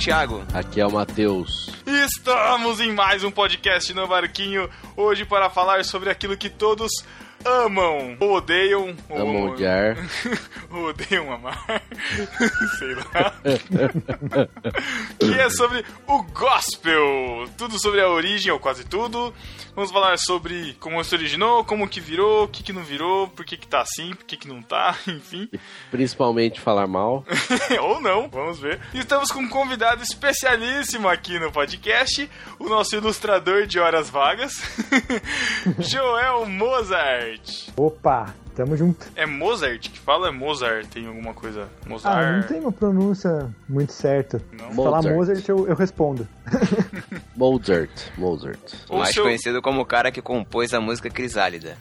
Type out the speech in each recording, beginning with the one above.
Thiago. Aqui é o Matheus. Estamos em mais um podcast no Barquinho. Hoje para falar sobre aquilo que todos amam ou odeiam. Amam ou... odiar. ou odeiam amar. Sei lá. que é sobre o gospel. Tudo sobre a origem, ou quase tudo. Vamos falar sobre como se originou, como que virou, o que que não virou, por que que tá assim, por que que não tá, enfim. Principalmente falar mal. ou não, vamos ver. E estamos com um convidado especialíssimo aqui no podcast, o nosso ilustrador de horas vagas, Joel Mozart. Opa, tamo junto. É Mozart que fala? É Mozart? Tem alguma coisa? Mozart? Ah, não tem uma pronúncia muito certa. Não? Se falar Mozart. Mozart, eu, eu respondo. Mozart. Mozart. Ou mais seu- conhecido como o cara que compôs a música Crisálida.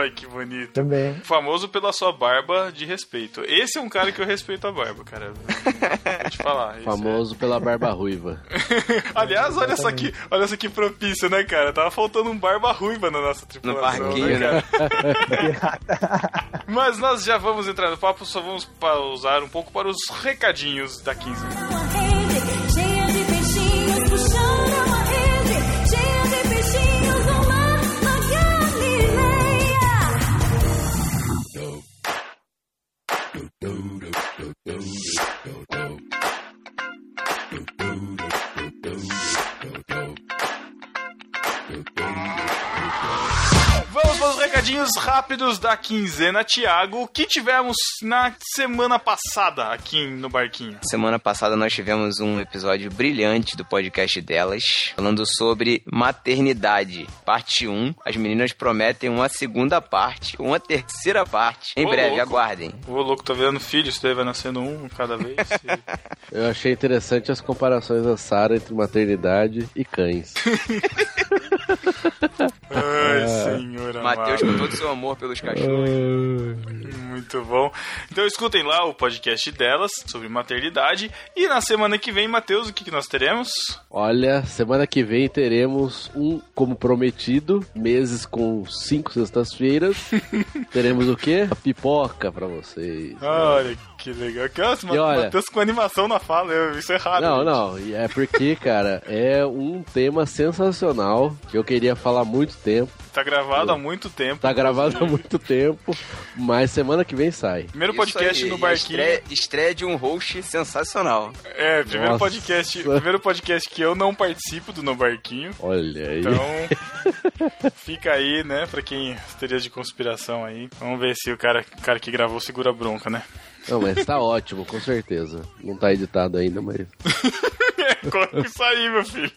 Ai, que bonito. Também. Famoso pela sua barba de respeito. Esse é um cara que eu respeito a barba, cara. Vou te falar. isso Famoso pela barba ruiva. é- Aliás, olha só que, olha só que propício, né, cara? Tava faltando um barba ruiva na nossa tripulação. barquinho, né, né? Mas nós já vamos entrar no papo, só vamos pausar um pouco para os recadinhos da 15. Recadinhos rápidos da quinzena, Thiago. O que tivemos na semana passada aqui no Barquinho? Semana passada nós tivemos um episódio brilhante do podcast delas, falando sobre maternidade, parte 1. As meninas prometem uma segunda parte, uma terceira parte. Em Ô, breve, louco. aguardem. Ô, louco, tá vendo filho? Isso daí vai nascendo um cada vez. E- Eu achei interessante as comparações da Sara entre maternidade e cães. Ai, Matheus, com todo o seu amor pelos cachorros. Muito bom. Então escutem lá o podcast delas sobre maternidade. E na semana que vem, Matheus, o que, que nós teremos? Olha, semana que vem teremos um, como prometido, meses com cinco sextas-feiras. teremos o quê? A pipoca pra vocês. Olha que legal. Que, nossa, E olha- Matheus com animação na fala, eu- isso é errado. Não, gente. não, é porque, cara, é um tema sensacional que eu queria falar há muito tempo. Tá gravado há muito tempo. Tá gravado há muito tempo, mas semana que vem sai. Primeiro Isso podcast aí, no Barquinho. Estreia, estreia de um host sensacional. É, primeiro Nossa. podcast, primeiro podcast que eu não participo do No Barquinho. Olha aí. Então, fica aí, né, pra quem as teorias de conspiração aí. Vamos ver se o cara, o cara que gravou segura a bronca, né? Não, mas tá ótimo, com certeza. Não tá editado ainda, mas. Coloca isso aí, meu filho.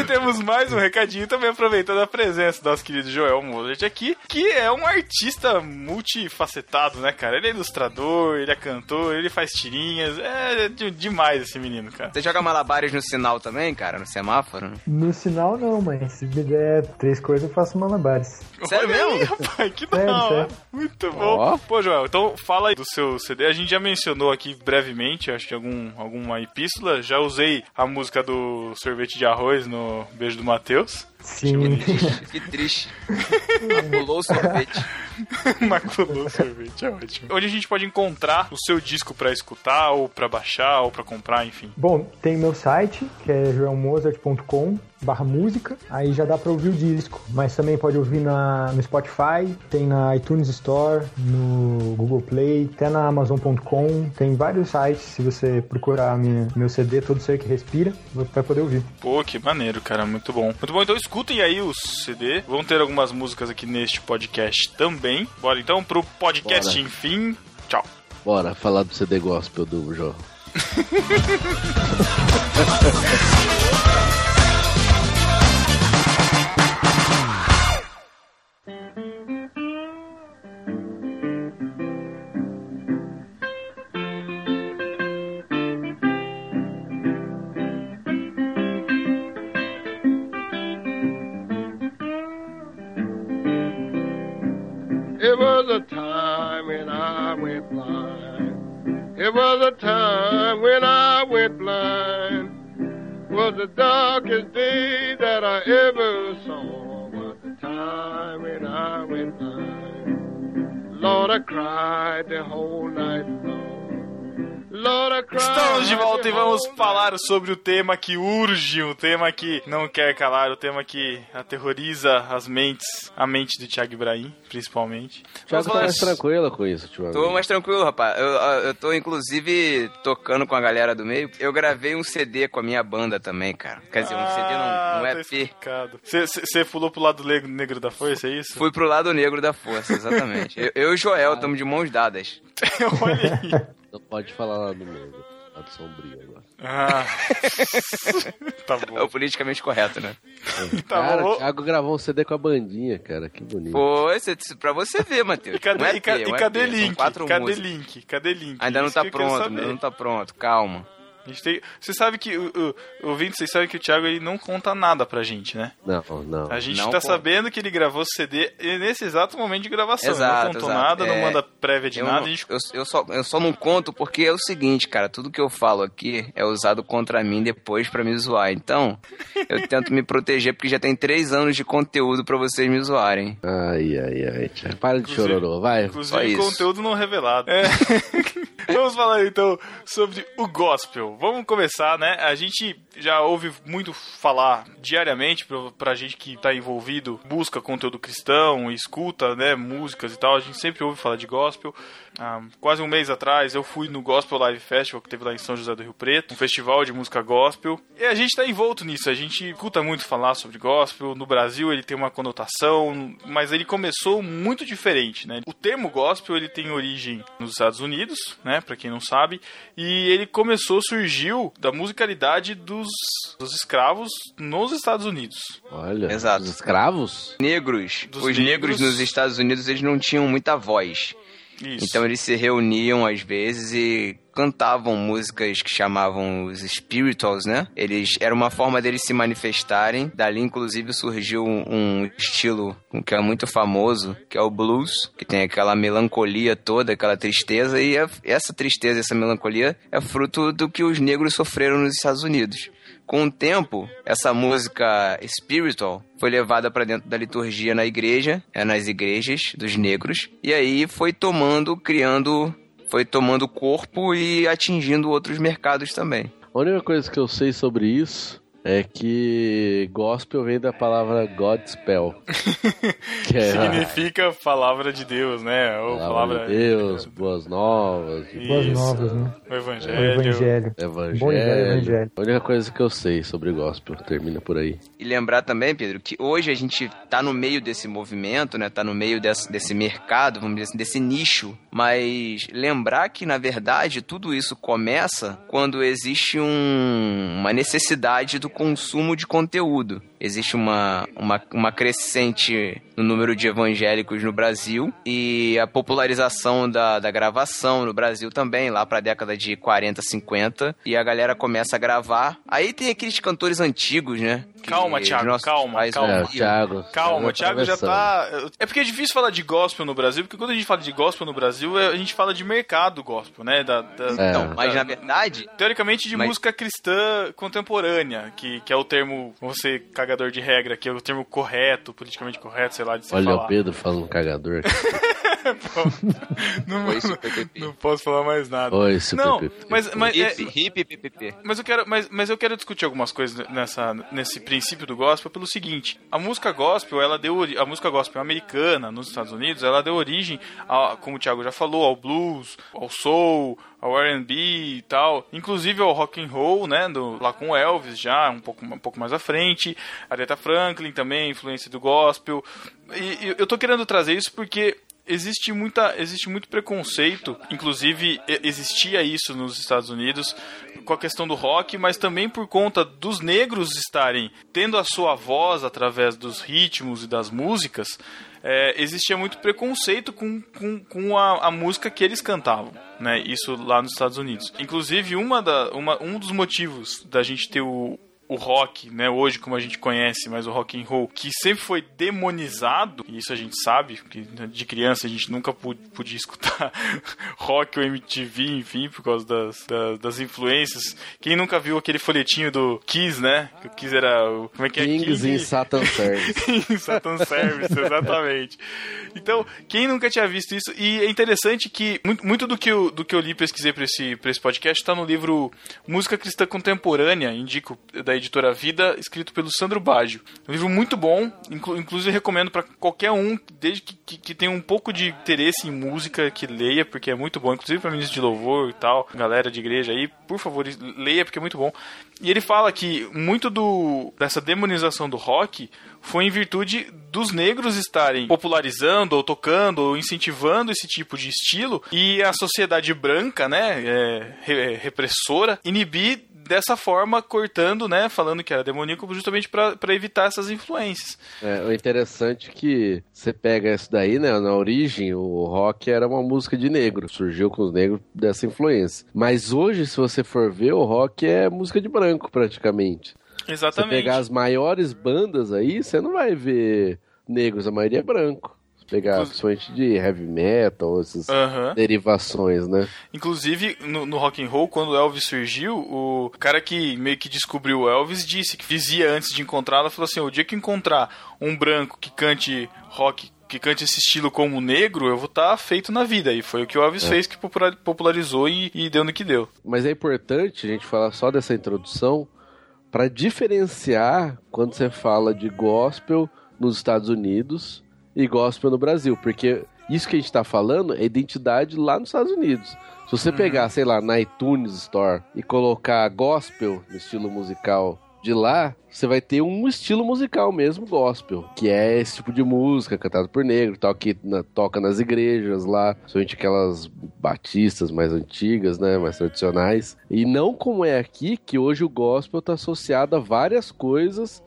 E temos mais um recadinho também aproveitando a presença do nosso querido Joel Mozart aqui, que é um artista multifacetado, né, cara? Ele é ilustrador, ele é cantor, ele faz tirinhas. É de- demais esse menino, cara. Você joga malabares no sinal também, cara? No semáforo? No sinal, não, mas se me der três coisas, eu faço malabares. Sério Olha aí, mesmo? rapaz, que da Sério, hora. sério. Muito bom. Ó. Pô, Joel, então fala aí do seu CD. A gente já mencionou aqui brevemente, acho que algum, alguma epístola. Já usei a música do sorvete de arroz no Beijo do Matheus. Sim. Que triste. Pulou o sorvete. Maculou o sorvete, é ótimo. Onde a gente pode encontrar o seu disco pra escutar, ou pra baixar, ou pra comprar, enfim. Bom, tem meu site, que é joelmozart.com barra música, aí já dá pra ouvir o disco, mas também pode ouvir na, no Spotify, tem na iTunes Store, no Google Play, até na Amazon.com, tem vários sites, se você procurar minha, meu CD, Todo Ser Que Respira, vai poder ouvir. Pô, que maneiro, cara, muito bom. Muito bom, então escutem aí o CD. Vão ter algumas músicas aqui neste podcast também. Bora então pro podcast, Bora. enfim. Tchau. Bora falar do CD gospel do João. a time when I went blind. It was a time when I went blind. Was the darkest day that I ever saw. Was the time when I went blind. Lord, I cried the whole night long. Estamos de volta e vamos falar sobre o tema que urge, o tema que não quer calar, o tema que aterroriza as mentes, a mente do Thiago Ibrahim, principalmente. O Thiago tá mais tranquilo com isso, ultimamente. Tô mais tranquilo, rapaz. Eu, eu tô, inclusive, tocando com a galera do meio. Eu gravei um CD com a minha banda também, cara. Quer dizer, um CD não, um tá EP. Você pulou pro lado negro, negro da força, é isso? Fui pro lado negro da força, exatamente. eu, eu e o Joel estamos de mãos dadas. Olha aí. Não pode falar lá no meio. Lado sombrio agora. Ah. tá É bom. o politicamente correto, né? Tá cara, bom. o Thiago gravou um CD com a bandinha, cara. Que bonito. Pô, esse- pra você ver, Matheus. E cadê, Um e ca- e cadê EP, são link? Cadê músicas. link? Cadê link? Ainda não Isso tá pronto, ainda não tá pronto. Calma. A gente tem... Você sabe que, o, o, ouvinte, vocês sabem que o Thiago ele não conta nada pra gente, né? Não, não. A gente Não tá conta. sabendo que ele gravou CD nesse exato momento de gravação. Ele Exato, não contou exato. nada, não É, manda prévia de Eu, nada. não- A gente... eu, eu só, eu só não conto porque é o seguinte, cara. Tudo que eu falo aqui é usado contra mim depois pra me zoar. Então, eu tento me proteger porque já tem três anos de conteúdo pra vocês me zoarem. Ai, ai, ai. Thiago. Para de chororô, vai. Só Inclusive, isso. conteúdo não revelado. É. Vamos falar então sobre o gospel. Vamos começar, né? A gente já ouve muito falar diariamente pra, gente que tá envolvido, busca conteúdo cristão, escuta, né, músicas e tal. A gente sempre ouve falar de gospel. Ah, quase um mês atrás eu fui no Gospel Live Festival que teve lá em São José do Rio Preto, um festival de música gospel. E a gente tá envolto nisso, a gente escuta muito falar sobre gospel. No Brasil ele tem uma conotação, mas ele começou muito diferente, né? O termo gospel ele tem origem nos Estados Unidos, né, para quem não sabe, e ele começou, surgiu da musicalidade dos, dos escravos nos Estados Unidos. Olha, Exato. os escravos? Negros, Dos os negros- negros nos Estados Unidos, eles não tinham muita voz. Isso. Então eles se reuniam às vezes e cantavam músicas que chamavam os spirituals, né? Eles era uma forma deles se manifestarem. Dali inclusive surgiu um, estilo que é muito famoso, que é o blues, que tem aquela melancolia toda, aquela tristeza e é- essa tristeza, essa melancolia é fruto do que os negros sofreram nos Estados Unidos. Com o tempo, essa música spiritual foi levada para dentro da liturgia na igreja, é nas igrejas dos negros, e aí foi tomando, criando, foi tomando corpo e atingindo outros mercados também. A única coisa que eu sei sobre isso é que gospel vem da palavra Godspell. que é Significa palavra de Deus, né? Ou palavra palavra de Deus, boas novas, Boas Isso. novas, né? O O evangelho. evangelho. evangelho. Bom e velho evangelho. A única coisa que eu sei sobre gospel termina por aí. E lembrar também, Pedro, que hoje a gente tá no meio desse movimento, né? Tá no meio desse, desse mercado, vamos dizer assim, desse nicho. Mas lembrar que, na verdade, tudo isso começa quando existe um- uma necessidade do consumo de conteúdo. Existe uma, uma, uma crescente no número de evangélicos no Brasil e a popularização da, da gravação no Brasil também, lá pra década de 40, 50. E a galera começa a gravar. Aí tem aqueles cantores antigos, né? Calma, Thiago, calma, pais calma. É. Thiago. Calma, o Thiago já tá. É porque é difícil falar de gospel no Brasil, porque quando a gente fala de gospel no Brasil, é- a gente fala de mercado gospel, né? Da, da- É. Então, mas na verdade, Teoricamente de Mas- música cristã contemporânea, que, que é o termo, você cagador de regra, que é o termo correto, politicamente correto, sei lá, de se Olha falar. o Pedro falando cagador. Não, não posso falar mais nada. Oi, não, mas, mas, é- hip. Mas eu quero, mas, mas eu quero discutir algumas coisas nessa, nesse princípio do gospel pelo seguinte: a música gospel, ela deu a música gospel americana nos Estados Unidos, ela deu origem, a, como o Thiago já falou, ao blues, ao soul, ao R&B e tal, inclusive ao rock and roll, né, do, lá com Elvis já um pouco, um pouco mais à frente, Aretha Franklin também, influência do gospel. E, e eu tô querendo trazer isso porque existe muita existe muito preconceito. Inclusive existia isso nos Estados Unidos com a questão do rock mas também por conta dos negros estarem tendo a sua voz através dos ritmos e das músicas é, existia muito preconceito com, com, com a, a música que eles cantavam né? Isso lá nos Estados Unidos. Inclusive uma da uma, um dos motivos da gente ter o o rock, né, hoje como a gente conhece, mas o rock and roll, que sempre foi demonizado, e isso a gente sabe, que de criança a gente nunca podia escutar rock ou MTV, enfim, por causa das, das, das influências. Quem nunca viu aquele folhetinho do Kiss, né? Que o Kiss era o... Como é que é? Kings in Satan Service. Satan Service, exatamente. Então, quem nunca tinha visto isso? E é interessante que muito, muito do, que eu, do que eu li e pesquisei para esse, pra esse podcast está no livro Música Cristã Contemporânea, indico, da editora Vida, escrito pelo Sandro Baggio. Um livro muito bom, inclu, inclusive recomendo para qualquer um, desde que, que, que tenha um pouco de interesse em música, que leia, porque é muito bom, inclusive para ministros de louvor e tal, galera de igreja aí, por favor, leia, porque é muito bom. E ele fala que muito do, dessa demonização do rock foi em virtude dos negros estarem popularizando ou tocando ou incentivando esse tipo de estilo e a sociedade branca, né, é, re- repressora, inibir dessa forma, cortando, né, falando que era demoníaco justamente para evitar essas influências. É, o interessante é que você pega isso daí, né? Na origem, o rock era uma música de negro. Surgiu com os negros dessa influência. Mas hoje, se você for ver, o rock é música de branco, praticamente. Você Exatamente. pegar as maiores bandas aí, você não vai ver negros, a maioria é branco. Pegar Inclu- principalmente de heavy metal, essas Aham. derivações, né? Inclusive, no, no rock and roll, quando o Elvis surgiu, o cara que meio que descobriu o Elvis disse que dizia antes de encontrá-lo, falou assim: o dia que encontrar um branco que cante rock, que cante esse estilo como negro, eu vou estar feito na vida. E foi o que o Elvis fez que popula- popularizou e, e deu no que deu. Mas é importante a gente falar só dessa introdução para diferenciar quando você fala de gospel nos Estados Unidos e gospel no Brasil, porque isso que a gente está falando é identidade lá nos Estados Unidos. Se você pegar, sei lá, na iTunes Store e colocar gospel no estilo musical de lá, você vai ter um estilo musical mesmo gospel, que é esse tipo de música cantado por negro, tal que na- toca nas igrejas lá, somente aquelas batistas mais antigas, né, mais tradicionais. E não como é aqui que hoje o gospel está associado a várias coisas,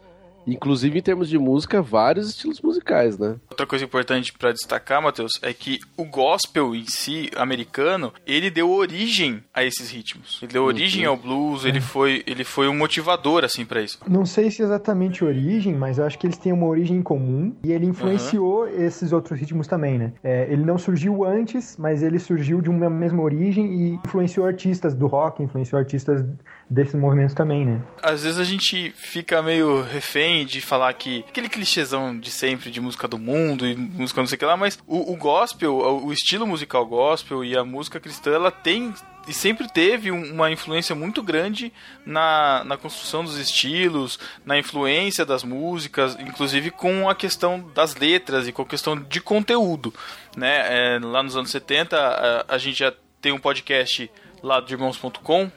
inclusive em termos de música, vários estilos musicais, né? Outra coisa importante para destacar, Matheus, é que o gospel em si, americano, ele deu origem a esses ritmos. Ele deu origem ao blues, ele foi, ele foi um motivador, assim, para isso. Não sei se exatamente origem, mas eu acho que eles têm uma origem em comum e ele influenciou esses outros ritmos também, né? É, ele não surgiu antes, mas ele surgiu de uma mesma origem e influenciou artistas do rock, influenciou artistas desses movimentos também, né? Às vezes a gente fica meio refém de falar que aquele clichêzão de sempre de música do mundo e música não sei o que lá, mas o, o gospel, o, estilo musical gospel e a música cristã, ela tem e sempre teve um- uma influência muito grande na, na construção dos estilos, na influência das músicas, inclusive com a questão das letras e com a questão de conteúdo. Né? É, lá nos anos 70, a, a gente já tem um podcast lá do irmãos.com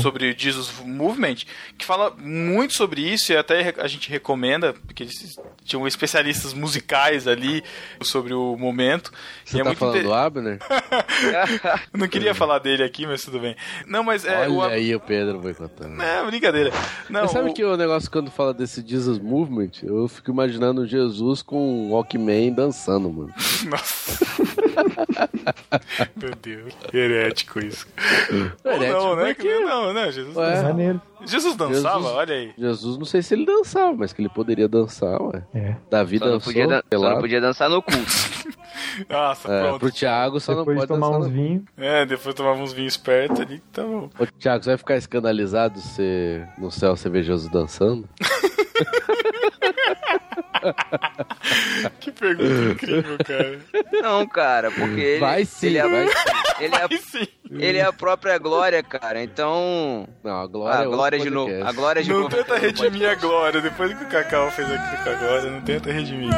sobre Jesus Movement, que fala muito sobre isso e até a gente recomenda, porque eles tinham especialistas musicais ali sobre o momento. Você e é tá muito falando inte- do Abner? Não queria falar dele aqui, mas tudo bem. Não, mas é. Olha o... aí o Pedro boicotando. É, brincadeira. Não, Mas sabe o- que o negócio quando fala desse Jesus Movement, eu fico imaginando Jesus com um Walkman dançando, mano. Nossa. Meu Deus. Herético isso. Ou Herético, não, né? por quê? Não, não, Jesus. Ué. dançava. Jesus dançava, Jesus- olha aí. Jesus, não sei se ele dançava, mas que ele poderia dançar, ué. É. Davi Só não, dançou, podia, dan- só não podia dançar no culto. Nossa, É, pronto. pro Thiago só Depois não de pode tomar dançar uns no... vinhos. É, depois tomava uns vinhos perto ali, tá bom. Ô, Thiago, você vai ficar escandalizado se no céu você ver Jesus dançando? Que pergunta incrível, cara. Não, cara, porque ele, vai sim, ele, é, a- vai sim. ele, é, sim. ele é a própria glória, cara. Então. Não, a glória A é outro glória de novo. A glória de Não novo. tenta redimir a glória. Depois que o Cacau fez aqui com a glória, não tenta redimir.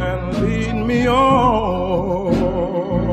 and lead me on.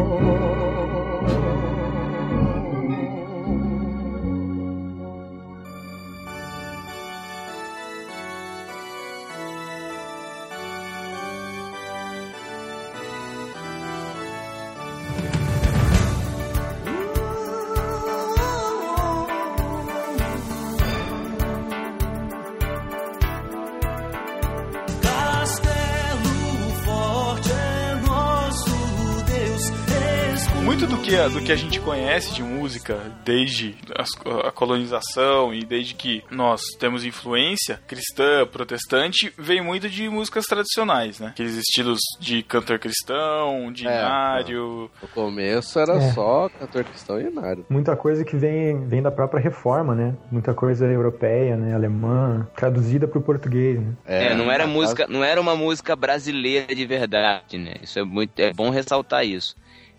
Muito do que, do que a gente conhece de música desde as- a colonização e desde que nós temos influência cristã, protestante, vem muito de músicas tradicionais, né? Aqueles estilos de cantor cristão, de É, inário. No começo era É. só cantor cristão e inário. Muita coisa que vem, vem da própria reforma, né? Muita coisa europeia, né? Alemã, traduzida pro português, né? É, não era música, não era uma música brasileira de verdade, né? Isso é muito, é bom ressaltar isso.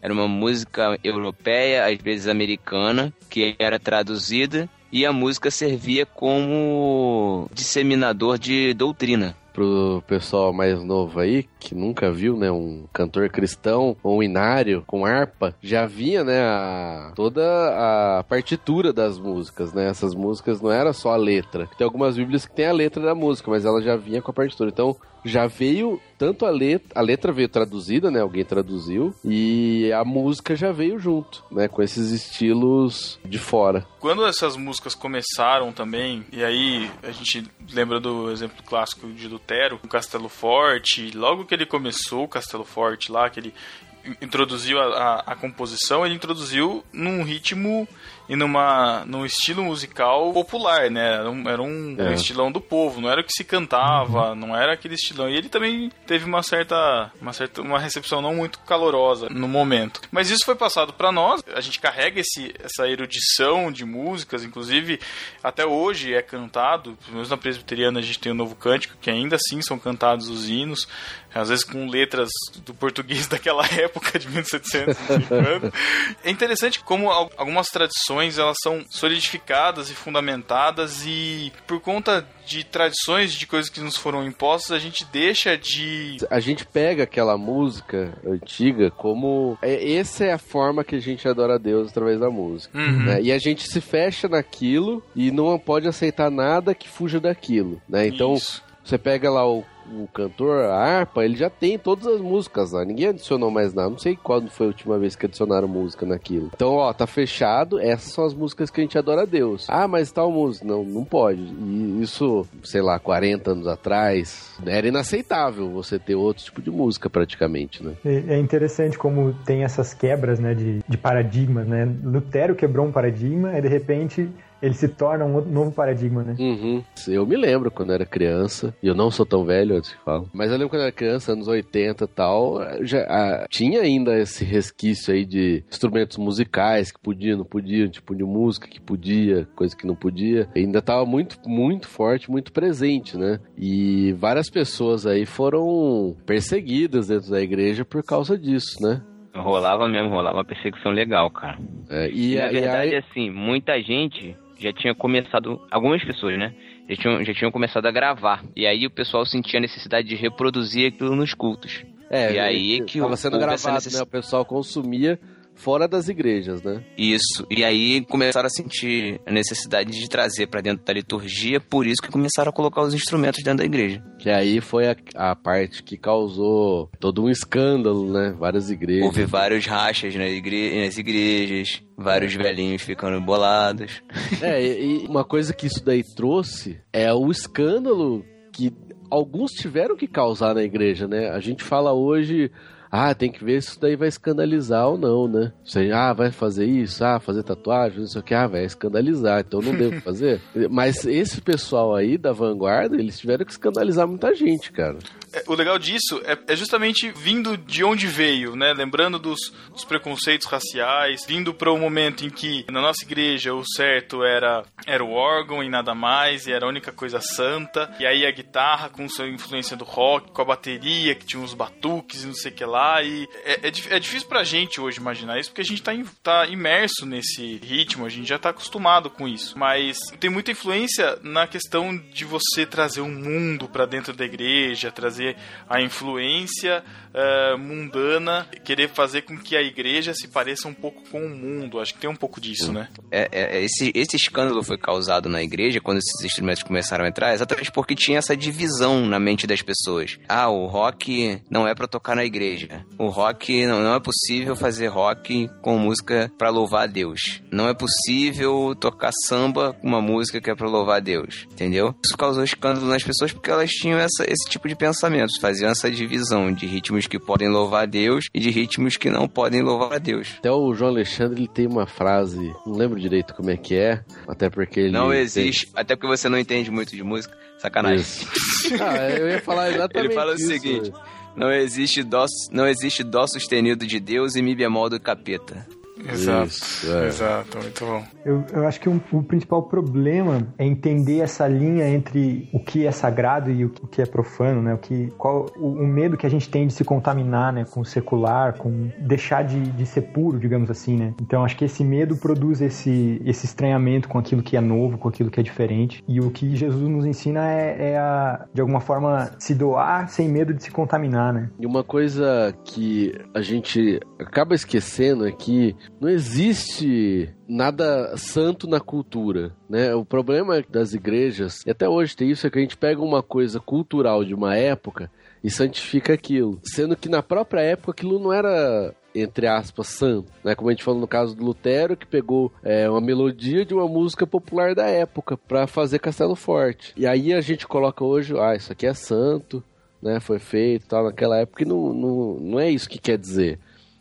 Era uma música europeia, às vezes americana, que era traduzida e a música servia como disseminador de doutrina. Pro pessoal mais novo aí, que nunca viu, né, um cantor cristão ou um inário com harpa, já vinha, né, a, toda a partitura das músicas, né? Essas músicas não era só a letra. Tem algumas bíblias que tem a letra da música, mas ela já vinha com a partitura. Então, já veio tanto a letra, a letra veio traduzida, né? Alguém traduziu e a música já veio junto, né? Com esses estilos de fora. Quando essas músicas começaram também, e aí a gente lembra do exemplo clássico de Lutero, o Castelo Forte, logo que ele começou o Castelo Forte lá, que ele introduziu a, a, a composição, ele introduziu num ritmo e numa, num estilo musical popular, né? Era um, era um É. estilão do povo, não era o que se cantava, não era aquele estilão. E ele também teve uma certa, uma certa, uma recepção não muito calorosa no momento. Mas isso foi passado para nós. A gente carrega esse, essa erudição de músicas, inclusive até hoje é cantado. Pelo menos na presbiteriana a gente tem o novo cântico, que ainda assim são cantados os hinos, às vezes com letras do português daquela época de 1750. É interessante como al- algumas tradições elas são solidificadas e fundamentadas e por conta de tradições de coisas que nos foram impostas, a gente deixa de A gente pega aquela música antiga como. É, essa é a forma que a gente adora a Deus através da música. Uhum. né? E a gente se fecha naquilo e não pode aceitar nada que fuja daquilo. Né? Então, Isso. você pega lá o, o cantor, a harpa, ele já tem todas as músicas lá. Ninguém adicionou mais nada. Não sei quando foi a última vez que adicionaram música naquilo. Então, ó, tá fechado. Essas são as músicas que a gente adora a Deus. Ah, mas tal música. Não, não pode. E isso, sei lá, 40 anos atrás, era inaceitável você ter outro tipo de música praticamente, né? É é interessante como tem essas quebras, né, de, de paradigmas, né? Lutero quebrou um paradigma e de repente ele se torna um novo paradigma, né? Uhum. Eu me lembro quando era criança, e eu não sou tão velho, antes que falo, mas eu lembro quando era criança, anos 80 e tal, já ah, tinha ainda esse resquício aí de instrumentos musicais que podiam, não podiam, tipo de música que podia, coisa que não podia. Ainda tava muito, muito forte, muito presente, né? E várias pessoas aí foram perseguidas dentro da igreja por causa disso, né? Rolava mesmo, rolava uma perseguição legal, cara. É, e, E, na e verdade, aí, assim, muita gente já tinha começado, algumas pessoas, né? Já tinham, já tinham começado a gravar. E aí o pessoal sentia a necessidade de reproduzir aquilo nos cultos. é, e aí que tava o- sendo gravado, necess- né? O pessoal consumia fora das igrejas, né? Isso. E aí começaram a sentir a necessidade de trazer pra dentro da liturgia, por isso que começaram a colocar os instrumentos dentro da igreja. Que aí foi a, a parte que causou todo um escândalo, né? Várias igrejas. Houve vários rachas na igre- nas igrejas, vários velhinhos ficando bolados. É, e uma coisa que isso daí trouxe é o escândalo que alguns tiveram que causar na igreja, né? A gente fala hoje, ah, tem que ver se isso daí vai escandalizar ou não, né? Você, ah, vai fazer isso, ah, fazer tatuagem, não sei o que, ah, vai escandalizar, então não devo fazer. Mas esse pessoal aí da vanguarda, eles tiveram que escandalizar muita gente, cara. É, o legal disso é, é justamente vindo de onde veio, né? Lembrando dos, dos preconceitos raciais, vindo para o momento em que na nossa igreja o certo era, era o órgão e nada mais, e era a única coisa santa. E aí a guitarra com sua influência do rock, com a bateria que tinha uns batuques e não sei o que lá. E é, é, é difícil pra gente hoje imaginar isso, porque a gente tá, tá imerso nesse ritmo, a gente já tá acostumado com isso. Mas tem muita influência na questão de você trazer um mundo pra dentro da igreja, trazer a influência eh, mundana, querer fazer com que a igreja se pareça um pouco com o mundo. Acho que tem um pouco disso, né? É, é, esse, esse escândalo foi causado na igreja quando esses instrumentos começaram a entrar, exatamente porque tinha essa divisão na mente das pessoas. Ah, o rock não é pra tocar na igreja. O rock não, não é possível fazer rock com música pra louvar a Deus. Não é possível tocar samba com uma música que é pra louvar a Deus. Entendeu? Isso causou escândalo nas pessoas porque elas tinham essa, esse tipo de pensamento. Faziam essa divisão de ritmos que podem louvar a Deus e de ritmos que não podem louvar a Deus. Até o João Alexandre ele tem uma frase, não lembro direito como é que é, até porque ele. Não tem- existe, até porque você não entende muito de música, sacanagem. Ah, eu ia falar exatamente Ele fala o isso. seguinte: não existe, dó, não existe dó sustenido de Deus e mi bemol do capeta. Exato. Isso, é. Exato, muito bom. Eu, eu acho que um- o principal problema é entender essa linha entre o que é sagrado e o, o que é profano, né? O que, qual o, o medo que a gente tem de se contaminar, né? Com o secular, com deixar de, de ser puro, digamos assim, né? Então acho que esse medo produz esse, esse estranhamento com aquilo que é novo, com aquilo que é diferente. E o que Jesus nos ensina é, é a, de alguma forma, se doar sem medo de se contaminar, né? E uma coisa que a gente acaba esquecendo é que não existe nada santo na cultura, né? O problema das igrejas, e até hoje tem isso, é que a gente pega uma coisa cultural de uma época e santifica aquilo, sendo que na própria época aquilo não era entre aspas, santo, né? Como a gente falou no caso do Lutero, que pegou é, uma melodia de uma música popular da época para fazer Castelo Forte. E aí a gente coloca hoje, ah, isso aqui é santo, né? Foi feito tal naquela época e não, não, não é isso que quer dizer.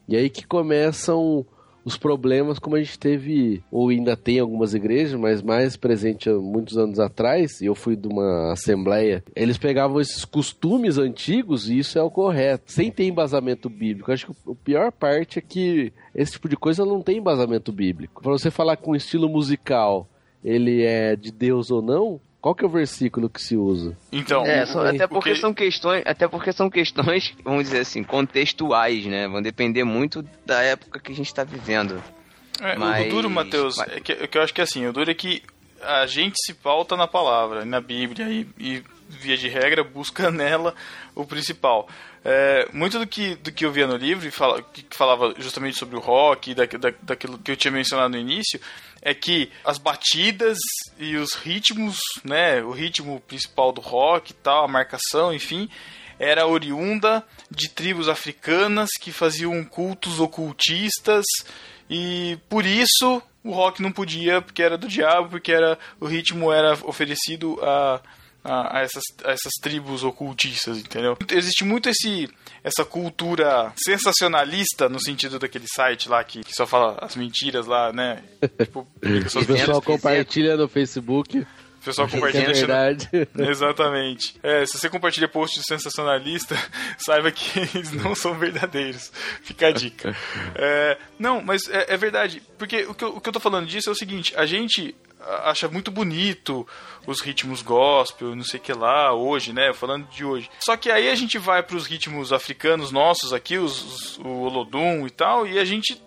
E aí que começam os problemas como a gente teve, ou ainda tem algumas igrejas, mas mais presente há muitos anos atrás, e eu fui de uma assembleia, eles pegavam esses costumes antigos e isso é o correto, sem ter embasamento bíblico. Acho que a pior parte é que esse tipo de coisa não tem embasamento bíblico. Para você falar um estilo musical ele é de Deus ou não, qual que é o versículo que se usa? Então, É, o- até porque que- são questões, até porque são questões, vamos dizer assim, contextuais, né? Vão depender muito da época que a gente tá vivendo. É, o- Mas- O duro, Matheus, mas- é que, é que eu acho que assim, o duro é que a gente se pauta na palavra, na Bíblia, e, e, via de regra busca nela o principal. É, muito do que, do que eu via no livro, que falava justamente sobre o rock, da, da, daquilo que eu tinha mencionado no início, é que as batidas e os ritmos, né, o ritmo principal do rock e tal, a marcação, enfim, era oriunda de tribos africanas que faziam cultos ocultistas e por isso o rock não podia, porque era do diabo, porque era o ritmo era oferecido a, a, a essas, a essas tribos ocultistas, entendeu? Existe muito esse essa cultura sensacionalista no sentido daquele site lá que, que só fala as mentiras lá, né? Tipo, O pessoal compartilha no Facebook, o pessoal é compartilha achando- verdade. Exatamente. É, se você compartilha posts sensacionalista, saiba que eles não são verdadeiros. Fica a dica. É, não, mas é, é verdade. Porque o que, eu, o que eu tô falando disso é o seguinte: a gente acha muito bonito os ritmos gospel, não sei que lá, hoje, né? Falando de hoje. Só que aí a gente vai pros ritmos africanos nossos aqui, os, os- o Olodum e tal, e a gente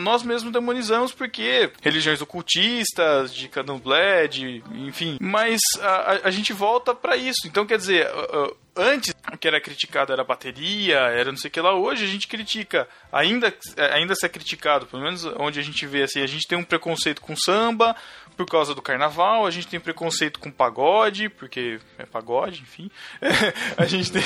nós mesmos demonizamos porque religiões ocultistas, de candomblé, de, enfim. Mas a, a- gente volta pra isso. Então, quer dizer, antes o que era criticado era bateria, era não sei o que lá. Hoje a gente critica, ainda, ainda se é criticado, pelo menos onde a gente vê assim, a gente tem um preconceito com samba por causa do carnaval, a gente tem preconceito com pagode, porque é pagode, enfim. a gente tem.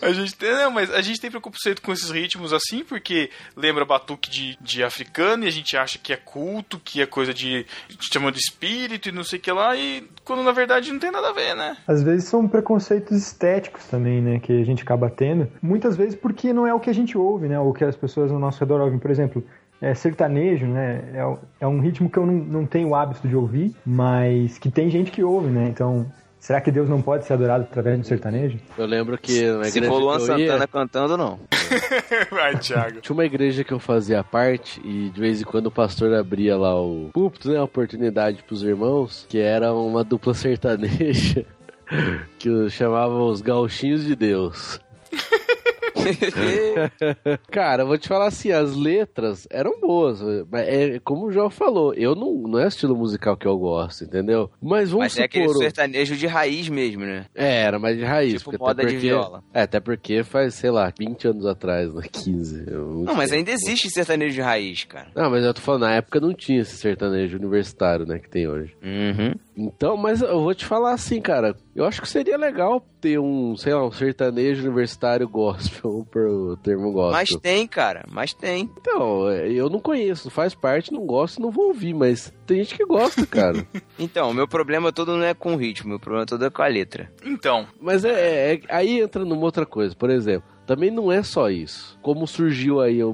A gente tem. Não, mas a gente tem preconceito com esses ritmos assim, porque lembra batuque de, de africano e a gente acha que é culto, que é coisa de. chama de espírito e não sei o que lá, e quando na verdade não tem nada a ver, né? Às vezes são preconceitos estéticos também, né, que a gente acaba tendo. Muitas vezes porque não é o que a gente ouve, né, ou que as pessoas ao nosso redor ouvem. Por exemplo, é, sertanejo, né, é, é um ritmo que eu não, não tenho o hábito de ouvir, mas que tem gente que ouve, né, então... Será que Deus não pode ser adorado através do sertanejo? Eu lembro que na Se igreja for Luan que eu ia, Santana cantando, não. Vai, Thiago. tinha uma igreja que eu fazia parte e de vez em quando o pastor abria lá o púlpito, né, a oportunidade pros irmãos, que era uma dupla sertaneja que eu chamava os gauchinhos de Deus. Cara, eu vou te falar assim, as letras eram boas, mas é como o João falou, eu não, não é estilo musical que eu gosto, entendeu? Mas vamos Mas é aquele supor... sertanejo de raiz mesmo, né? É, era mais de raiz. Tipo porque moda até de porque, viola. É, até porque faz, sei lá, 20 anos atrás, né? 15. eu Não, mas ainda existe sertanejo de raiz, cara. Não, mas eu tô falando, na época não tinha esse sertanejo universitário, né, que tem hoje. Uhum. Então, mas eu vou te falar assim, cara, eu acho que seria legal ter um, sei lá, um sertanejo universitário gospel. o, o termo gospel. Mas tem, cara, mas tem. Então, é, eu não conheço, faz parte, não gosto, não vou ouvir, mas tem gente que gosta, cara. Então, o meu problema todo não é com o ritmo, meu problema todo é com a letra. Então, mas é, é- aí entra numa outra coisa, por exemplo. Também não é só isso. Como surgiu aí há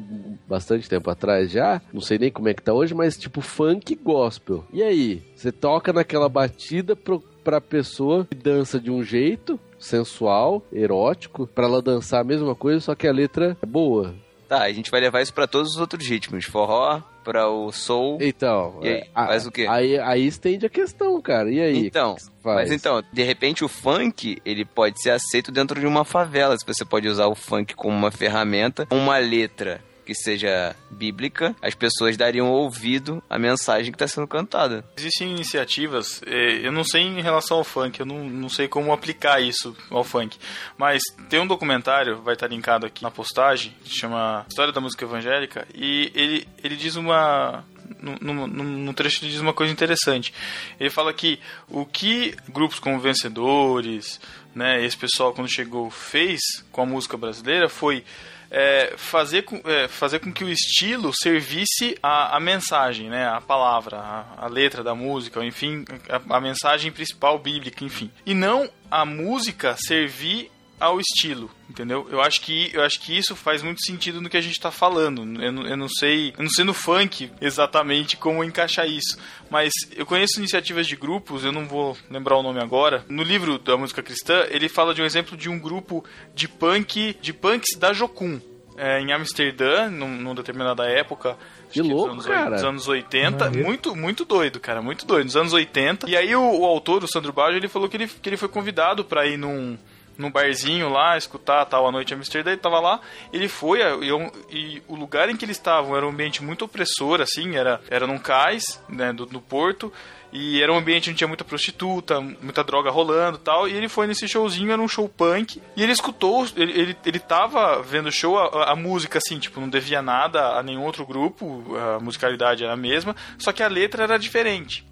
bastante tempo atrás já, não sei nem como é que tá hoje, mas tipo funk gospel. E aí? Você toca naquela batida pro, pra pessoa que dança de um jeito sensual, erótico, pra ela dançar a mesma coisa, só que a letra é boa. Tá, a gente vai levar isso pra todos os outros ritmos. Forró, pra o soul. Então, aí, a- faz o quê? Aí, aí estende a questão, cara. E aí? Então, mas então, de repente o funk, ele pode ser aceito dentro de uma favela. Se você pode usar o funk como uma ferramenta, uma letra que seja bíblica, as pessoas dariam ouvido à mensagem que está sendo cantada. existem iniciativas, eh, eu não sei em relação ao funk, eu não, não sei como aplicar isso ao funk, mas tem um documentário, vai estar linkado aqui na postagem, que chama História da Música Evangélica, e ele, ele diz uma. No, no trecho ele diz uma coisa interessante. Ele fala que o que grupos como Vencedores, né, esse pessoal quando chegou fez com a música brasileira foi é, fazer, com, é, fazer com que o estilo servisse a, a mensagem, né, a palavra, a, a letra da música, enfim, a, a mensagem principal bíblica, enfim. E não a música servir ao estilo, entendeu? Eu acho que eu acho que isso faz muito sentido no que a gente tá falando. Eu, não- eu não sei, eu não sei no funk exatamente como encaixar isso, mas eu conheço iniciativas de grupos, eu não vou lembrar o nome agora. No livro da música cristã, ele fala de um exemplo de um grupo de punk, de punks da Jocum. é, em Amsterdã, num, numa determinada época. acho Que dos louco, anos, cara. Dos anos 80. Maneiro. Muito, muito doido, cara. Muito doido. Nos anos 80. E aí o, o autor, o Sandro Baggio, ele falou que ele, que ele foi convidado pra ir num, num barzinho lá, escutar tal a noite Amsterdã. Ele tava lá. Ele foi, e, eu- e o lugar em que eles estavam era um ambiente muito opressor, assim. Era, era num cais, né, do, do porto. E era um ambiente onde tinha muita prostituta, muita droga rolando tal. E ele foi nesse showzinho, era um show punk. E ele escutou, ele, ele, ele tava vendo o show, a, a música, assim, tipo, não devia nada a nenhum outro grupo, a musicalidade era a mesma, só que a letra era diferente.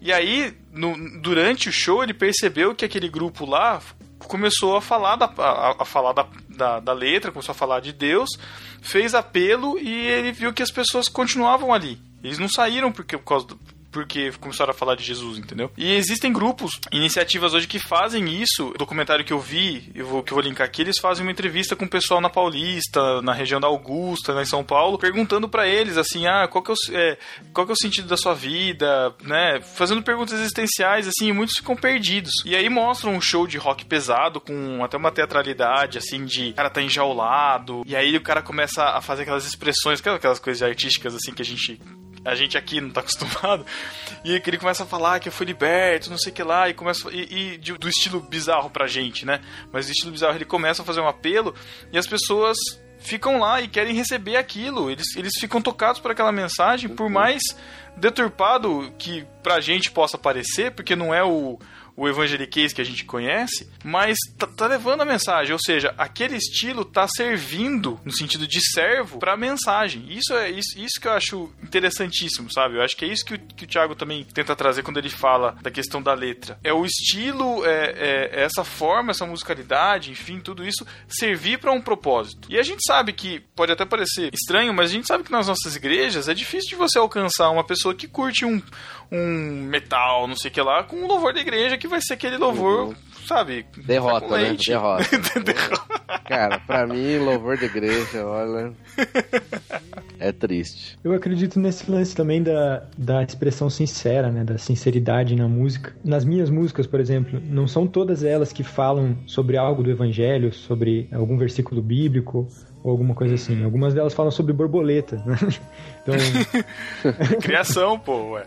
E aí, no- durante o show, ele percebeu que aquele grupo lá começou a falar da, a, a falar da, da, da letra, começou a falar de Deus, fez apelo e ele viu que as pessoas continuavam ali. Eles não saíram porque por causa do, porque começaram a falar de Jesus, entendeu? E existem grupos, iniciativas hoje que fazem isso. O documentário que eu vi, eu vou, que eu vou linkar aqui, eles fazem uma entrevista com o pessoal na Paulista, na região da Augusta, lá em São Paulo, perguntando pra eles assim, ah, qual que é o, é, qual que é o sentido da sua vida, né? Fazendo perguntas existenciais, assim, e muitos ficam perdidos. E aí mostram um show de rock pesado, com até uma teatralidade, assim, de o cara tá enjaulado, e aí o cara começa a fazer aquelas expressões, aquelas coisas artísticas, assim, que a gente a gente aqui não tá acostumado. E que ele começa a falar que eu fui liberto, não sei o que lá, e começa e, e de- do estilo bizarro pra gente, né? Mas do estilo bizarro ele começa a fazer um apelo e as pessoas ficam lá e querem receber aquilo. Eles, eles ficam tocados por aquela mensagem, por mais deturpado que pra gente possa parecer, porque não é o o evangeliquez que a gente conhece, mas tá, tá levando a mensagem, ou seja, aquele estilo tá servindo no sentido de servo pra mensagem. Isso é isso, isso que eu acho interessantíssimo, sabe? Eu acho que é isso que o, que o Thiago também tenta trazer quando ele fala da questão da letra. É o estilo, é, é- é essa forma, essa musicalidade, enfim, tudo isso servir pra um propósito. E a gente sabe que pode até parecer estranho, mas a gente sabe que nas nossas igrejas é difícil de você alcançar uma pessoa que curte um, um metal, não sei o que lá, com o louvor da igreja que vai ser aquele louvor, sabe? Derrota, né? Derrota. Derrota. Cara, pra mim, louvor da igreja, olha. É triste. Eu acredito nesse lance também da, da expressão sincera, né? Da sinceridade na música. Nas minhas músicas, por exemplo, não são todas elas que falam sobre algo do evangelho, sobre algum versículo bíblico ou alguma coisa assim. Algumas delas falam sobre borboleta. né? Então, Criação, pô, ué.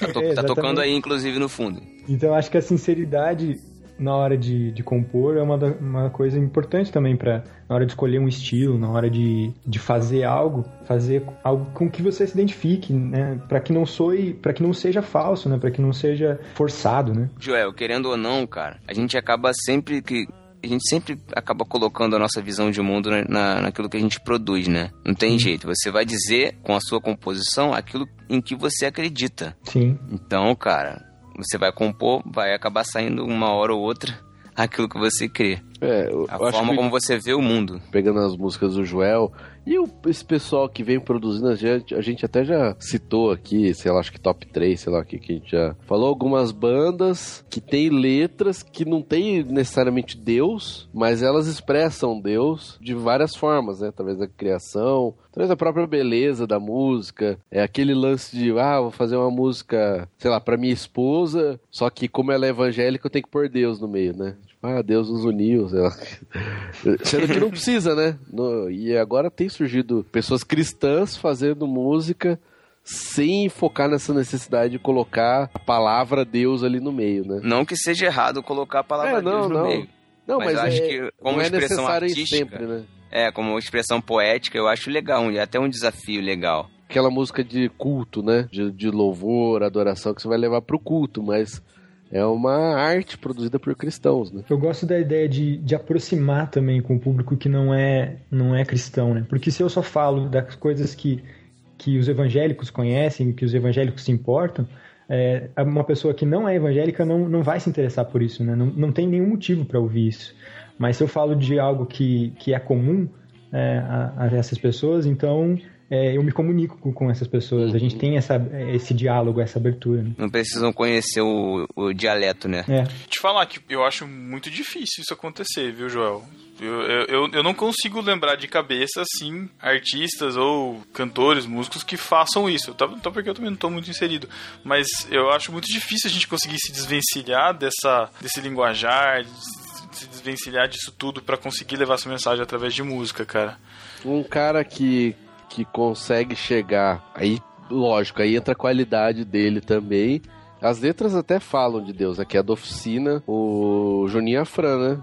Tá, to- É, tá tocando aí, inclusive, no fundo. então acho que a sinceridade na hora de, de compor é uma, da- uma coisa importante também para na hora de escolher um estilo, na hora de, de fazer algo, fazer algo com que você se identifique, né? Para que não soe, para que não seja falso, né? Para que não seja forçado, né? Joel, querendo ou não, cara, a gente acaba sempre que. A gente sempre acaba colocando a nossa visão de mundo na, na- naquilo que a gente produz, né? Não tem jeito. Você vai dizer com a sua composição aquilo em que você acredita. Sim. Então, cara, você vai compor, vai acabar saindo uma hora ou outra aquilo que você crê. É, eu, A eu forma que como você vê o mundo. pegando as músicas do Joel e o- esse pessoal que vem produzindo, a gente, a gente até já citou aqui, sei lá, acho que top 3, sei lá, que, que a gente já falou algumas bandas que tem letras que não tem necessariamente Deus, mas elas expressam Deus de várias formas, né? Através da criação, através da própria beleza da música. É aquele lance de, ah, vou fazer uma música, sei lá, pra minha esposa, só que como ela é evangélica, eu tenho que pôr Deus no meio, né? Ah, Deus nos uniu. Sendo que não precisa, né? No- e agora tem surgido pessoas cristãs fazendo música sem focar nessa necessidade de colocar a palavra Deus ali no meio, né? Não que seja errado colocar a palavra É, não, Deus no não. meio. Não, Mas mas, acho é, que como não é expressão artística- sempre, né? É, como expressão poética, eu acho legal, é até um desafio legal. Aquela música de culto, né? De, de louvor, adoração que você vai levar pro culto, mas é uma arte produzida por cristãos, né? Eu gosto da ideia de, de aproximar também com o público que não é, não é cristão, né? Porque se eu só falo das coisas que, que os evangélicos conhecem, que os evangélicos se importam, é, uma pessoa que não é evangélica não, não vai se interessar por isso, né? Não, não tem nenhum motivo para ouvir isso. Mas se eu falo de algo que, que é comum é, a, a essas pessoas, então é, eu me comunico com, com essas pessoas. A gente tem essa, esse diálogo, essa abertura. Né? Não precisam conhecer o, o dialeto, né? É. Te falar que eu acho muito difícil isso acontecer, viu, Joel? Eu, eu, eu- não consigo lembrar de cabeça, assim, artistas ou cantores, músicos que façam isso. Tá, tá porque eu também não tô muito inserido. Mas eu acho muito difícil a gente conseguir se desvencilhar dessa, desse linguajar, de se desvencilhar disso tudo pra conseguir levar essa mensagem através de música, cara. Um cara que, que consegue chegar, aí, lógico, aí entra a qualidade dele também. As letras até falam de Deus, aqui é da oficina, o Juninho Afran, né?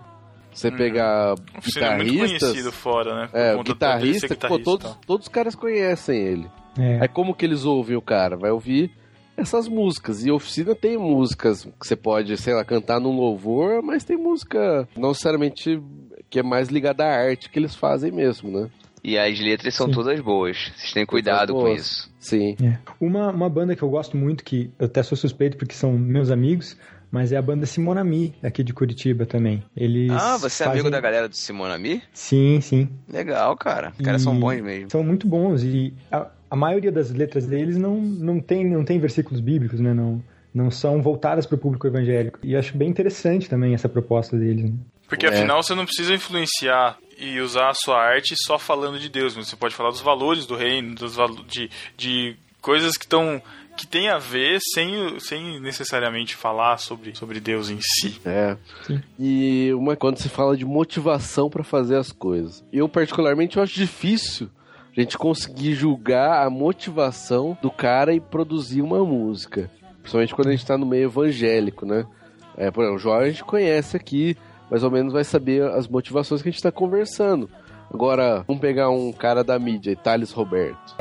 Você Uhum. pegar Oficina é fora, né? Por É, o guitarrista, que, pô, guitarrista todos, todos os caras conhecem ele. É. Aí como que eles ouvem o cara? Vai ouvir essas músicas. E oficina tem músicas que você pode, sei lá, cantar num louvor, mas tem música não necessariamente que é mais ligada à arte que eles fazem mesmo, né? E as letras são Sim. todas boas. Vocês têm cuidado com isso. Sim. É. Uma, uma banda que eu gosto muito, que eu até sou suspeito porque são meus amigos, mas é a banda Simonami, aqui de Curitiba também. Eles Ah, você é amigo da galera do Simonami? Sim, sim. Legal, cara. Os caras são E bons mesmo. São muito bons e a, a maioria das letras deles não, não, tem, não tem versículos bíblicos, né? Não, não são voltadas para o público evangélico. E eu acho bem interessante também essa proposta deles. né? Porque É. afinal você não precisa influenciar e usar a sua arte só falando de Deus, mas você pode falar dos valores do reino, dos valo- de, de coisas que estão que tem a ver sem, sem necessariamente falar sobre, sobre Deus em si. É. Sim. E uma quando se fala de motivação pra fazer as coisas. Eu particularmente eu acho difícil a gente conseguir julgar a motivação do cara e produzir uma música. Principalmente quando a gente tá no meio evangélico, né? É, por exemplo, o João a gente conhece aqui, mais ou menos vai saber as motivações que a gente tá conversando. Agora, vamos pegar um cara da mídia, Thales Roberto.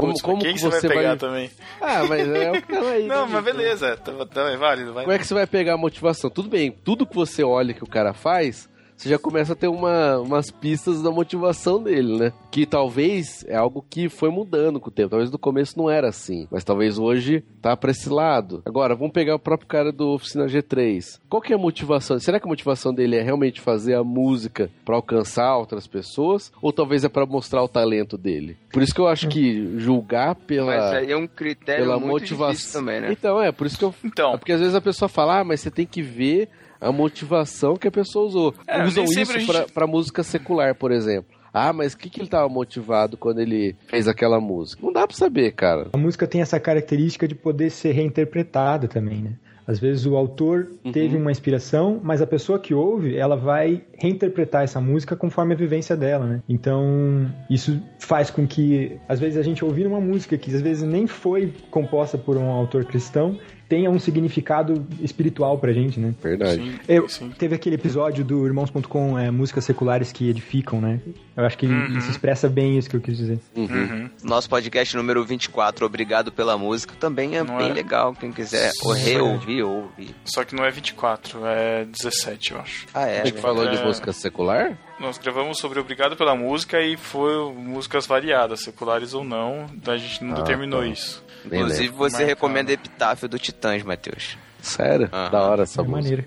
Como, como quem que você vai pegar vai... também? Ah, mas é o cara aí. Não, né, mas beleza, tá, tá, é válido, vai. Como é que você vai pegar a motivação? Tudo bem, tudo que você olha que o cara faz, você já começa a ter uma, umas pistas da motivação dele, né? Que talvez é algo que foi mudando com o tempo. Talvez no começo não era assim, mas talvez hoje tá pra esse lado. Agora, vamos pegar o próprio cara do Oficina G3. Qual que é a motivação? Será que a motivação dele é realmente fazer a música pra alcançar outras pessoas? Ou talvez é pra mostrar o talento dele? Por isso que eu acho que julgar pela Mas aí é um critério pela muito difícil motivação também, né? Então, é, por isso que eu. Então. É porque às vezes a pessoa fala, ah, mas você tem que ver a motivação que a pessoa usou. É, Usam isso a pra, gente- pra música secular, por exemplo. Ah, mas o que, que ele tava motivado quando ele fez aquela música? Não dá pra saber, cara. A música tem essa característica de poder ser reinterpretada também, né? Às vezes o autor teve uma inspiração, mas a pessoa que ouve, ela vai reinterpretar essa música conforme a vivência dela, né? Então, isso faz com que, às vezes, a gente ouvir uma música que às vezes nem foi composta por um autor cristão, tenha um significado espiritual pra gente, né? Verdade. Sim, Eu, sim. teve aquele episódio do Irmãos.com, é, músicas seculares que edificam, né? Eu acho que Uhum. isso expressa bem isso que eu quis dizer. Uhum. Nosso podcast número 24, Obrigado pela Música, também é Não bem é? legal. Quem quiser Sim. reouvir ouvi, ouvi. Só que não é 24, é 17, eu acho. Ah, é. A gente né? falou de música secular? Nós gravamos sobre Obrigado pela Música e foi músicas variadas, seculares ou não. A gente não Ah, determinou tá. isso. Inclusive, você Marcado. recomenda Epitáfio do Titãs, Matheus. Sério? Aham. Da hora essa É música. maneiro.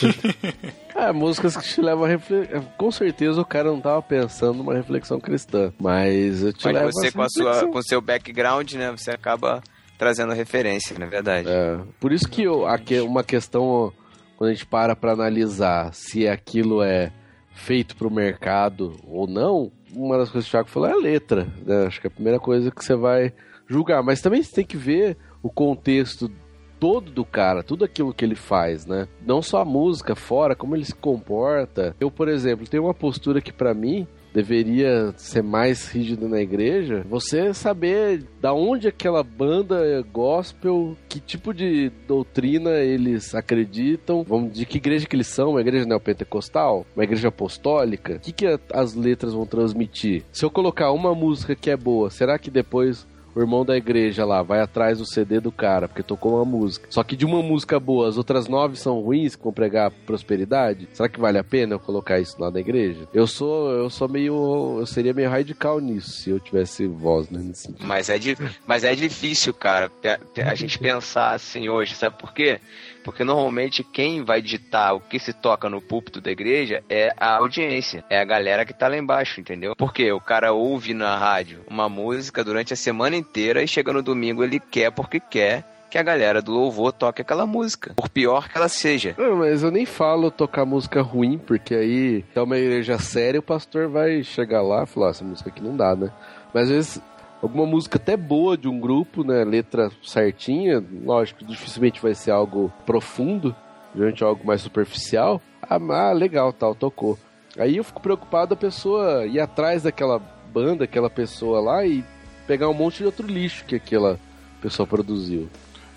Curto. É, músicas que te levam a refletir. Com certeza o cara não tava pensando numa reflexão cristã. Mas eu te Mas levo você, essa com, a sua, reflexão. com o seu background, né, você acaba trazendo referência, na verdade. É, por isso que eu, aqui, uma questão, quando a gente para pra analisar se aquilo é feito pro mercado ou não, uma das coisas que o Thiago falou é a letra. né? Acho que é a primeira coisa que você vai julgar. Mas também você tem que ver o contexto todo do cara, tudo aquilo que ele faz, né? Não só a música fora, como ele se comporta. Eu, por exemplo, tenho uma postura que pra mim deveria ser mais rígido na igreja, você saber da onde aquela banda é gospel, que tipo de doutrina eles acreditam, vamos de que igreja que eles são, uma igreja neopentecostal, uma igreja apostólica, o que, que as letras vão transmitir? Se eu colocar uma música que é boa, será que depois o irmão da igreja lá vai atrás do CD do cara, porque tocou uma música. Só que de uma música boa, as outras nove são ruins, que vão pregar prosperidade. Será que vale a pena eu colocar isso lá na igreja? Eu sou, eu sou meio, eu seria meio radical nisso, se eu tivesse voz, né, nesse sentido. Mas é, mas é difícil, cara, a gente pensar assim hoje, sabe por quê? Porque normalmente quem vai ditar o que se toca no púlpito da igreja é a audiência, é a galera que tá lá embaixo, entendeu? Porque o cara ouve na rádio uma música durante a semana inteira e chega no domingo ele quer porque quer que a galera do louvor toque aquela música, por pior que ela seja. Não, mas eu nem falo tocar música ruim, porque aí é uma igreja séria, o pastor vai chegar lá e falar, "Ah, essa música aqui não dá, né? Mas às vezes alguma música até boa de um grupo, né, letra certinha, lógico, dificilmente vai ser algo profundo, geralmente algo mais superficial. Ah, ah, legal, tal, tocou. Aí eu fico preocupado a pessoa ir atrás daquela banda, aquela pessoa lá e pegar um monte de outro lixo que aquela pessoa produziu.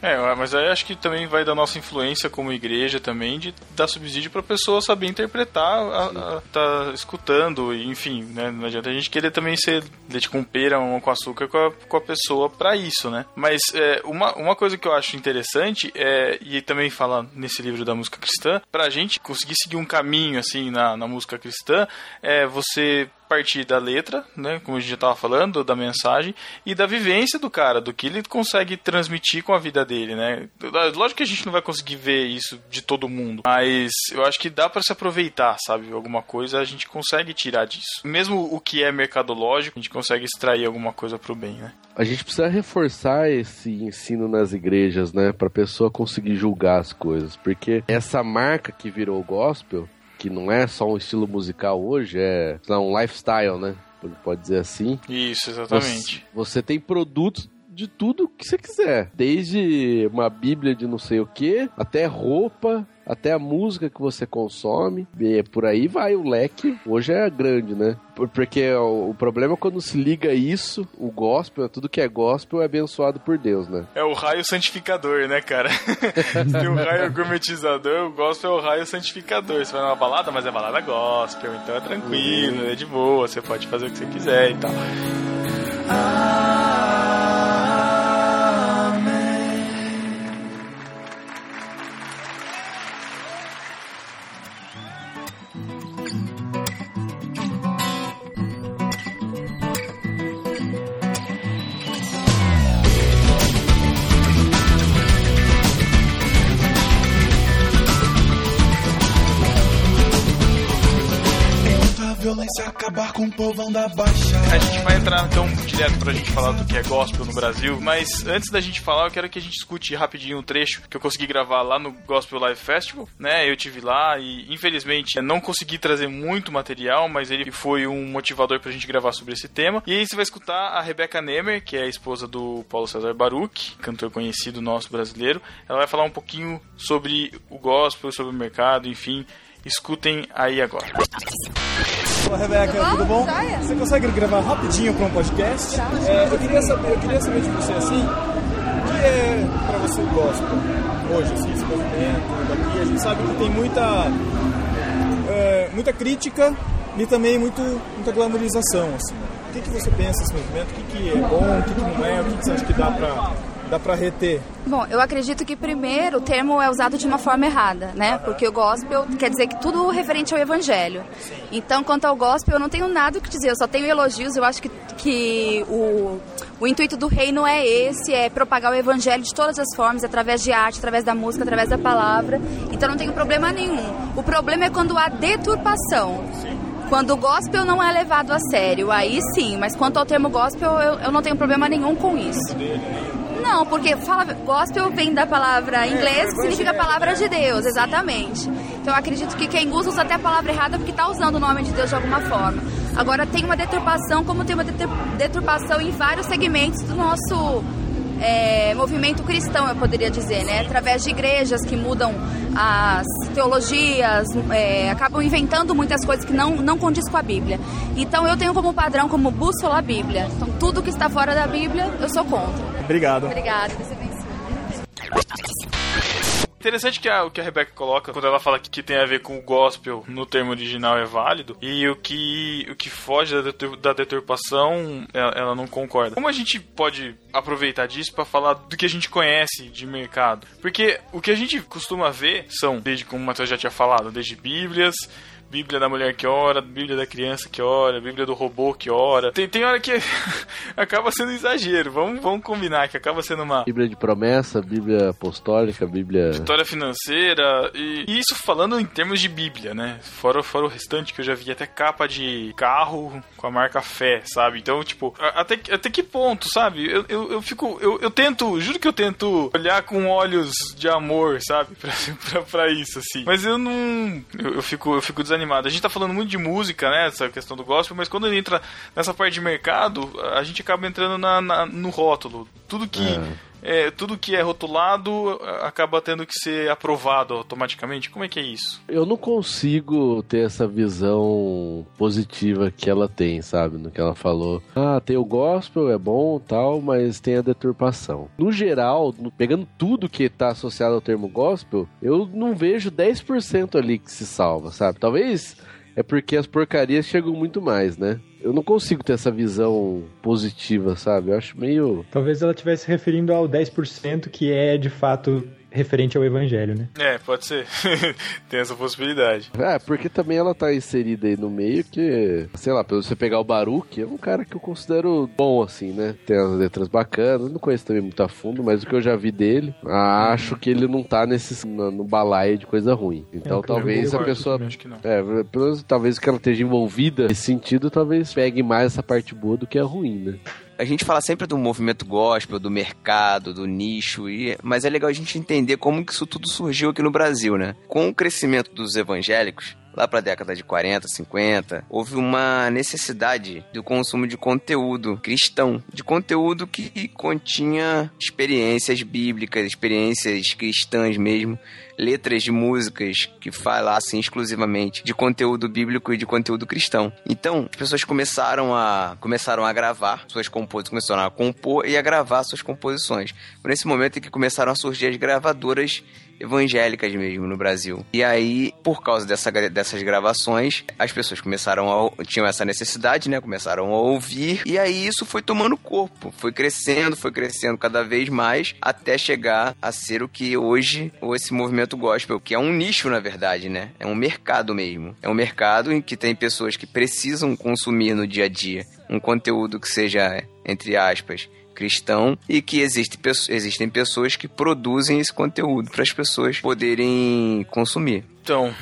É, mas aí acho que também vai da nossa influência como igreja também de dar subsídio pra pessoa saber interpretar, a, a, tá escutando, enfim, né? Não adianta a gente querer também ser leite com pera, com açúcar com a, com a pessoa pra isso, né? Mas é, uma, uma coisa que eu acho interessante é, e também fala nesse livro da música cristã, pra gente conseguir seguir um caminho assim na, na música cristã, é você partir da letra, né, como a gente já estava falando, da mensagem e da vivência do cara, do que ele consegue transmitir com a vida dele, né? Lógico que a gente não vai conseguir ver isso de todo mundo, mas eu acho que dá para se aproveitar, sabe? Alguma coisa a gente consegue tirar disso. Mesmo o que é mercadológico, a gente consegue extrair alguma coisa pro bem, né? A gente precisa reforçar esse ensino nas igrejas, né? Pra pessoa conseguir julgar as coisas. Porque essa marca que virou o gospel, que não é só um estilo musical hoje, é lá, um lifestyle, né? Pode dizer assim. Isso, exatamente. Você, você tem produtos de tudo que você quiser. Desde uma bíblia de não sei o que, até roupa, até a música que você consome. E por aí vai o leque. Hoje é grande, né? Por- Porque o, problema é quando se liga isso, o gospel, tudo que é gospel é abençoado por Deus, né? É o raio santificador, né, cara? Tem o raio gourmetizador, o gospel é o raio santificador. Você vai numa balada, mas é balada gospel, então é tranquilo, é de boa, você pode fazer o que você quiser e tal. Enquanto acabar com o povão da Baixada. A gente vai entrar então direto pra gente falar do que é gospel no Brasil, mas antes da gente falar, eu quero que a gente escute rapidinho um trecho que eu consegui gravar lá no Gospel Live Festival, né? Eu tive lá e infelizmente não consegui trazer muito material, mas ele foi um motivador pra gente gravar sobre esse tema. E aí você vai escutar a Rebecca Nemer, que é a esposa do Paulo César Baruch, cantor conhecido nosso brasileiro. Ela vai falar um pouquinho sobre o gospel, sobre o mercado, enfim. Escutem aí agora. Olá, Rebeca, tudo bom? Você consegue gravar rapidinho para um podcast? É, eu queria saber, eu queria saber de você assim, o que é para você o gospel hoje, assim, esse movimento daqui? A gente sabe que tem muita, é, muita crítica e também muito, muita glamorização, assim. O que, que você pensa desse movimento? O que, que é bom, o que, que não é? O que, que você acha que dá para dá pra reter? Bom, eu acredito que primeiro o termo é usado de uma forma errada, né? Porque o gospel quer dizer que tudo referente ao evangelho. Então, quanto ao gospel, eu não tenho nada o que dizer, eu só tenho elogios. Eu acho que, que o, o intuito do reino é esse, é propagar o evangelho de todas as formas, através de arte, através da música, através da palavra. Então não tenho problema nenhum. O problema é quando há deturpação. Quando o gospel não é levado a sério, aí sim, mas quanto ao termo gospel, eu, eu não tenho problema nenhum com isso. Não, porque fala, gospel vem da palavra inglês, que significa palavra de Deus, exatamente. Então eu acredito que quem usa usa até a palavra errada porque está usando o nome de Deus de alguma forma. Agora tem uma deturpação, como tem uma detur- deturpação em vários segmentos do nosso é, movimento cristão, eu poderia dizer, né? Através de igrejas que mudam as teologias, é, acabam inventando muitas coisas que não, não condiz com a Bíblia. Então eu tenho como padrão, como bússola a Bíblia. Então tudo que está fora da Bíblia, eu sou contra. Obrigado. Obrigada, Deus abençoe. Interessante que a, o que a Rebecca coloca quando ela fala que, que tem a ver com o gospel no termo original é válido e o que, o que foge da, da deturpação ela, ela não concorda. Como a gente pode aproveitar disso para falar do que a gente conhece de mercado? Porque o que a gente costuma ver são, desde como o Matheus já tinha falado, desde Bíblias, Bíblia da mulher que ora, Bíblia da criança que ora, Bíblia do robô que ora. Tem, tem hora que acaba sendo exagero. Vamos, vamos combinar que acaba sendo uma Bíblia de promessa, Bíblia apostólica, Bíblia. Vitória financeira e, e isso falando em termos de Bíblia, né? Fora, fora o restante que eu já vi até capa de carro com a marca fé, sabe? Então, tipo, até, que- até que ponto, sabe? Eu, eu, eu fico, eu, eu tento, juro que eu tento olhar com olhos de amor, sabe? Pra, pra, pra isso, assim. Mas eu não, eu, eu fico, eu fico desanimado. A gente tá falando muito de música, né? Essa questão do gospel, mas quando entra nessa parte de mercado, a gente acaba entrando na, na- no rótulo. Tudo que é, tudo que é rotulado a- acaba tendo que ser aprovado automaticamente. Como é que é isso? Eu não consigo ter essa visão positiva que ela tem, sabe? No que ela falou. Ah, tem o gospel, é bom tal, mas tem a deturpação. No geral, pegando tudo que tá associado ao termo gospel, eu não vejo 10% ali que se salva, sabe? Talvez é porque as porcarias chegam muito mais, né? Eu não consigo ter essa visão positiva, sabe? Eu acho meio. Talvez ela estivesse se referindo ao 10% que é de fato referente ao evangelho, né? É, pode ser. Tem essa possibilidade. É, porque também ela tá inserida aí no meio que, sei lá, pelo você pegar o Baruch, é um cara que eu considero bom, assim, né? Tem as letras bacanas, não conheço também muito a fundo, mas o que eu já vi dele, acho que ele não tá nesse, no, no balaio de coisa ruim. Então É, talvez a pessoa. também, acho que não. É, pelo menos talvez que ela esteja envolvida nesse sentido, talvez pegue mais essa parte boa do que a ruim, né? A gente fala sempre do movimento gospel, do mercado, do nicho, e... mas é legal a gente entender como que isso tudo surgiu aqui no Brasil, né? Com o crescimento dos evangélicos, lá para a década de 40, 50, houve uma necessidade do consumo de conteúdo cristão, de conteúdo que continha experiências bíblicas, experiências cristãs mesmo, letras de músicas que falassem exclusivamente de conteúdo bíblico e de conteúdo cristão. Então, as pessoas começaram a começaram a gravar suas composições, começaram a compor e a gravar suas composições. Foi nesse momento em que começaram a surgir as gravadoras evangélicas mesmo no Brasil. E aí, por causa dessa, dessas gravações, as pessoas começaram a tinham essa necessidade, né? Começaram a ouvir e aí isso foi tomando corpo, foi crescendo, foi crescendo cada vez mais até chegar a ser o que hoje esse movimento gospel, que é um nicho na verdade, né? É um mercado mesmo. É um mercado em que tem pessoas que precisam consumir no dia a dia um conteúdo que seja entre aspas cristão e que existe, existem pessoas que produzem esse conteúdo para as pessoas poderem consumir. Então,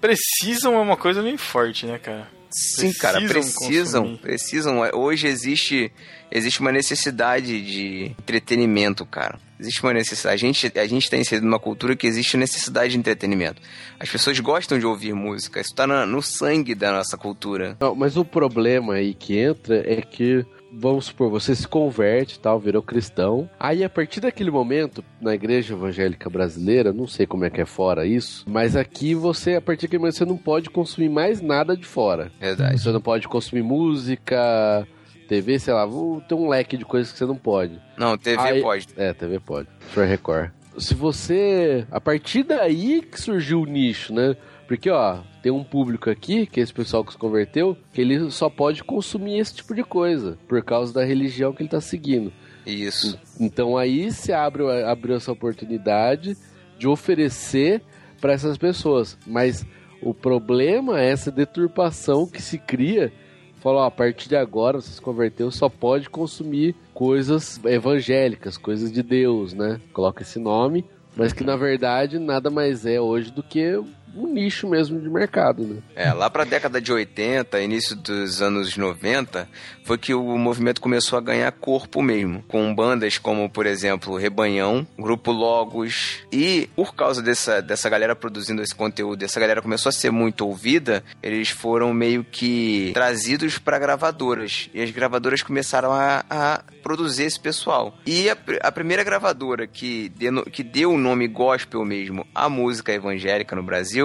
precisam é uma coisa bem forte, né, cara? Sim, cara, Precisam precisam, consumir. precisam. Hoje existe existe uma necessidade de entretenimento, cara. Existe uma necessidade. A gente a gente está inserido numa cultura que existe necessidade de entretenimento. As pessoas gostam de ouvir música. Isso tá na- no sangue da nossa cultura. Não, mas o problema aí que entra é que, vamos supor, você se converte e tal, virou cristão. Aí, a partir daquele momento, na igreja evangélica brasileira, não sei como é que é fora isso, mas aqui você, a partir daquele momento, você não pode consumir mais nada de fora. Verdade. Você não pode consumir música, TV, sei lá, ter um leque de coisas que você não pode. Não, TV Aí- pode. É, TV pode. Sr. Record. Se você. A partir daí que surgiu o nicho, né? Porque, ó, tem um público aqui, que é esse pessoal que se converteu, que ele só pode consumir esse tipo de coisa, por causa da religião que ele tá seguindo. Isso. Então aí se abre, abriu essa oportunidade de oferecer para essas pessoas. Mas o problema é essa deturpação que se cria. Falou, a partir de agora, você se converteu, só pode consumir coisas evangélicas, coisas de Deus, né? Coloca esse nome, mas que na verdade nada mais é hoje do que um nicho mesmo de mercado, né? É, lá pra década de 80, início dos anos 90, foi que o movimento começou a ganhar corpo mesmo. Com bandas como, por exemplo, Rebanhão, Grupo Logos. E por causa dessa, dessa galera produzindo esse conteúdo, essa galera começou a ser muito ouvida, eles foram meio que trazidos pra gravadoras. E as gravadoras começaram a, a produzir esse pessoal. E a, a primeira gravadora que, deno- que deu o nome gospel mesmo à música evangélica no Brasil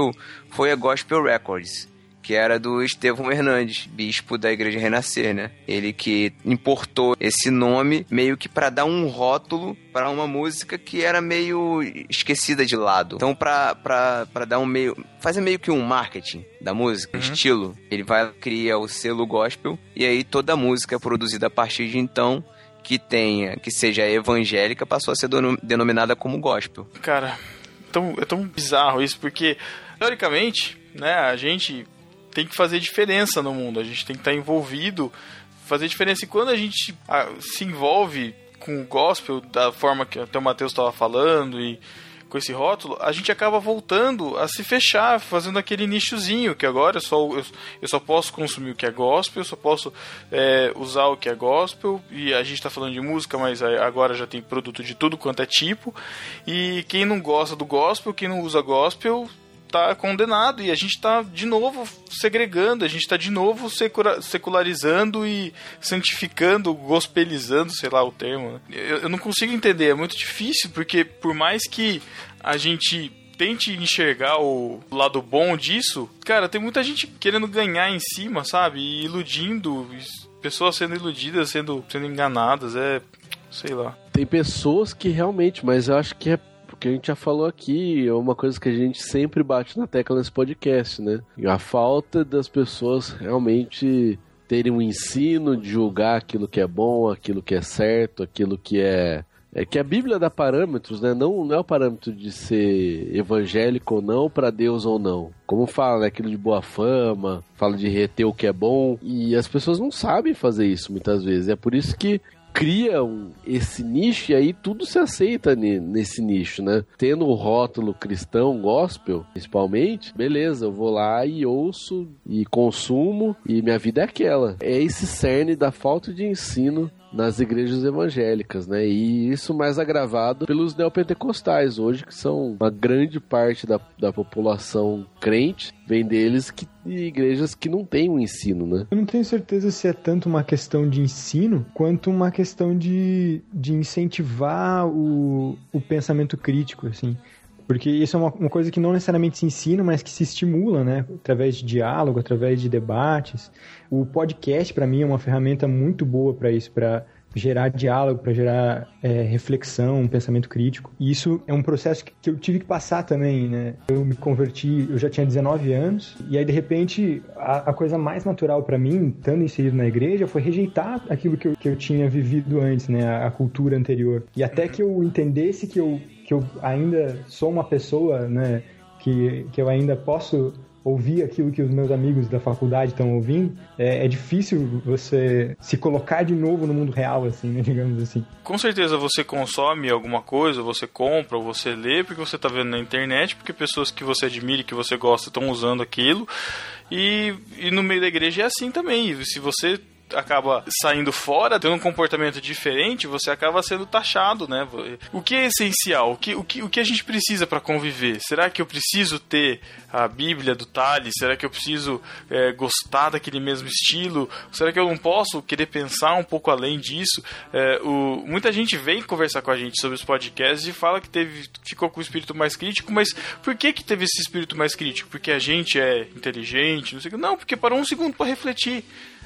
foi a Gospel Records que era do Estevão Hernandes, bispo da Igreja Renascer, né? Ele que importou esse nome meio que para dar um rótulo para uma música que era meio esquecida de lado. Então, pra dar um meio. fazer meio que um marketing da música, estilo, ele vai criar o selo gospel e aí toda a música produzida a partir de então que tenha, que seja evangélica, passou a ser denominada como gospel. Cara, tão, é tão bizarro isso, porque, teoricamente, né, a gente tem que fazer diferença no mundo, a gente tem que estar envolvido, fazer diferença. E quando a gente ah, se envolve com o gospel da forma que até o Matheus estava falando e com esse rótulo, a gente acaba voltando a se fechar, fazendo aquele nichozinho, que agora eu só, eu, eu só posso consumir o que é gospel, eu só posso é, usar o que é gospel, e a gente está falando de música, mas agora já tem produto de tudo quanto é tipo, e quem não gosta do gospel, quem não usa gospel, tá condenado, e a gente tá de novo segregando, a gente tá de novo secularizando e santificando, gospelizando, sei lá o termo. né? Eu, eu não consigo entender, é muito difícil, porque por mais que a gente tente enxergar o lado bom disso, cara, tem muita gente querendo ganhar em cima, sabe? E iludindo, pessoas sendo iludidas, sendo, sendo enganadas, é. sei lá. Tem pessoas que realmente, mas eu acho que é porque a gente já falou aqui, é uma coisa que a gente sempre bate na tecla nesse podcast, né? A falta das pessoas realmente terem um ensino de julgar aquilo que é bom, aquilo que é certo, aquilo que é é que a Bíblia dá parâmetros, né? Não, não é o parâmetro de ser evangélico ou não, para Deus ou não. Como fala, né? Aquilo de boa fama, fala de reter o que é bom. E as pessoas não sabem fazer isso muitas vezes. É por isso que criam esse nicho e aí tudo se aceita ne- nesse nicho, né? Tendo o rótulo cristão, gospel, principalmente, beleza, eu vou lá e ouço e consumo e minha vida é aquela. É esse cerne da falta de ensino nas igrejas evangélicas, né? E isso mais agravado pelos neopentecostais hoje, que são uma grande parte da, da população crente, vem deles que de igrejas que não têm o ensino, né? Eu não tenho certeza se é tanto uma questão de ensino quanto uma questão de, de incentivar o, o pensamento crítico, assim. Porque isso é uma, uma coisa que não necessariamente se ensina, mas que se estimula, né? Através de diálogo, através de debates. O podcast, para mim, é uma ferramenta muito boa para isso, para gerar diálogo, para gerar é, reflexão, um pensamento crítico. E isso é um processo que, que eu tive que passar também, né? Eu me converti, eu já tinha 19 anos, e aí de repente a, a coisa mais natural para mim, estando inserido na igreja, foi rejeitar aquilo que eu, que eu tinha vivido antes, né? A, a cultura anterior. E até que eu entendesse que eu, que eu ainda sou uma pessoa, né? Que, que eu ainda posso ouvir aquilo que os meus amigos da faculdade estão ouvindo, é, é difícil você se colocar de novo no mundo real, assim, né, digamos assim. Com certeza você consome alguma coisa, você compra, você lê porque você está vendo na internet, porque pessoas que você admira que você gosta estão usando aquilo. E, e no meio da igreja é assim também. Se você acaba saindo fora, tendo um comportamento diferente, você acaba sendo taxado, né? O que é essencial? O que, o que, o que a gente precisa para conviver? Será que eu preciso ter a Bíblia do Tales? Será que eu preciso é, gostar daquele mesmo estilo? Será que eu não posso querer pensar um pouco além disso? É, o, muita gente vem conversar com a gente sobre os podcasts e fala que teve, ficou com o espírito mais crítico, mas por que que teve esse espírito mais crítico? Porque a gente é inteligente? Não, sei, não porque parou um segundo para refletir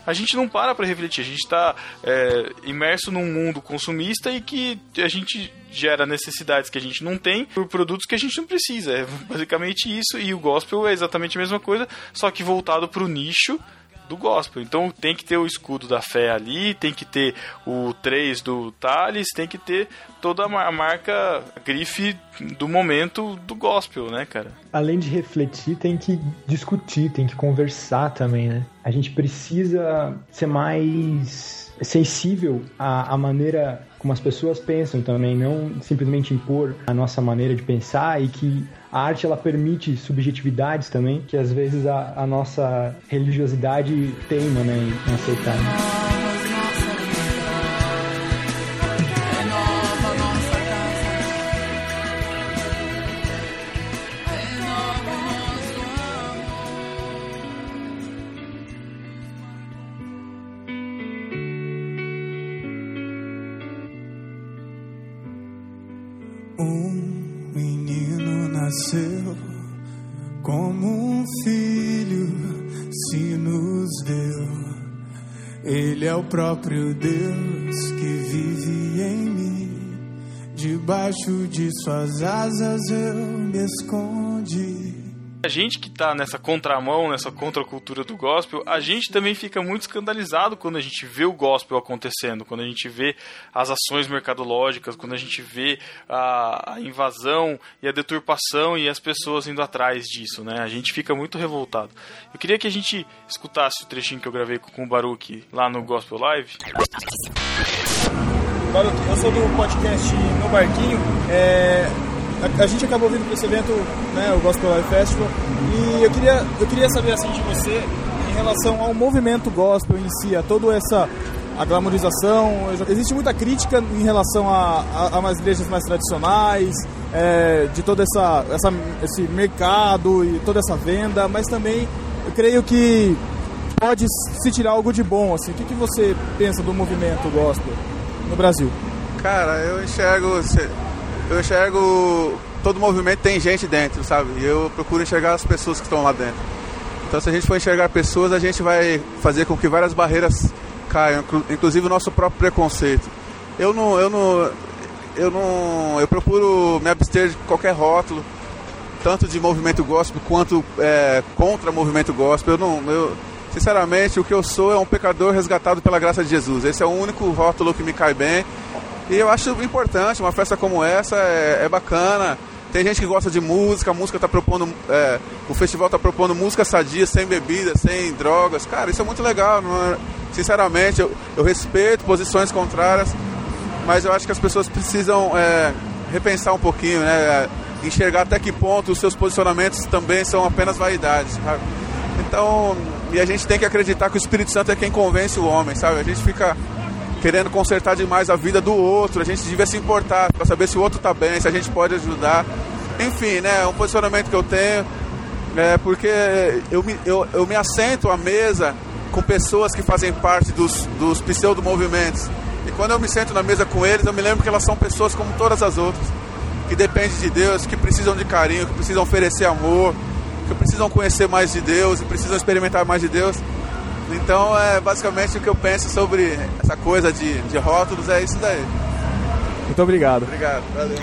a gente não para para refletir, a gente está é, imerso num mundo consumista e que a gente gera necessidades que a gente não tem por produtos que a gente não precisa. É basicamente isso, e o gospel é exatamente a mesma coisa, só que voltado para o nicho do gospel. Então tem que ter o escudo da fé ali, tem que ter o 3 do Thales, tem que ter toda a mar- a marca, a grife do momento do gospel, né, cara? Além de refletir, tem que discutir, tem que conversar também, né? A gente precisa ser mais sensível à, à maneira como as pessoas pensam também, não simplesmente impor a nossa maneira de pensar e que a arte ela permite subjetividades também, que às vezes a, a nossa religiosidade teima né, em aceitar. Um menino nasceu como um filho se nos deu. Ele é o próprio Deus que vive em mim. Debaixo de suas asas eu me escondi. A gente que tá nessa contramão, nessa contracultura do gospel, a gente também fica muito escandalizado quando a gente vê o gospel acontecendo, quando a gente vê as ações mercadológicas, quando a gente vê a, a invasão e a deturpação e as pessoas indo atrás disso, né? A gente fica muito revoltado. Eu queria que a gente escutasse o trechinho que eu gravei com o Baruch lá no Gospel Live. Baruch, eu sou do podcast No Barquinho. É, a, a gente acabou vindo para esse evento, né, o Gospel Live Festival, e eu queria, eu queria saber assim de você em relação ao movimento gospel em si, a toda essa a glamorização. Existe muita crítica em relação a, a, a umas igrejas mais tradicionais, é, de todo essa, essa, esse mercado e toda essa venda, mas também eu creio que pode se tirar algo de bom. Assim. O que, que você pensa do movimento gospel no Brasil? Cara, eu enxergo. Eu enxergo. Todo movimento tem gente dentro, sabe? E eu procuro enxergar as pessoas que estão lá dentro. Então, se a gente for enxergar pessoas, a gente vai fazer com que várias barreiras caiam, inclu- inclusive o nosso próprio preconceito. Eu não. Eu não. Eu não. Eu procuro me abster de qualquer rótulo, tanto de movimento gospel quanto é, contra movimento gospel. Eu não. Eu, sinceramente, o que eu sou é um pecador resgatado pela graça de Jesus. Esse é o único rótulo que me cai bem. E eu acho importante, uma festa como essa é, é bacana. Tem gente que gosta de música, a música tá propondo. é, o festival tá propondo música sadia, sem bebida, sem drogas. Cara, isso é muito legal. é- sinceramente, eu, eu respeito posições contrárias, mas eu acho que as pessoas precisam é, repensar um pouquinho, né? é, Enxergar até que ponto os seus posicionamentos também são apenas vaidades. sabe? Então, e a gente tem que acreditar que o Espírito Santo é quem convence o homem, sabe? A gente fica querendo consertar demais a vida do outro, a gente devia se importar para saber se o outro tá bem, se a gente pode ajudar. Enfim, né, é um posicionamento que eu tenho, é porque eu me, eu, eu me assento à mesa com pessoas que fazem parte dos, dos pseudo-movimentos. E quando eu me sento na mesa com eles, eu me lembro que elas são pessoas como todas as outras, que dependem de Deus, que precisam de carinho, que precisam oferecer amor, que precisam conhecer mais de Deus e precisam experimentar mais de Deus. Então, é basicamente o que eu penso sobre essa coisa de, de rótulos, é isso daí. Muito obrigado. Obrigado, valeu.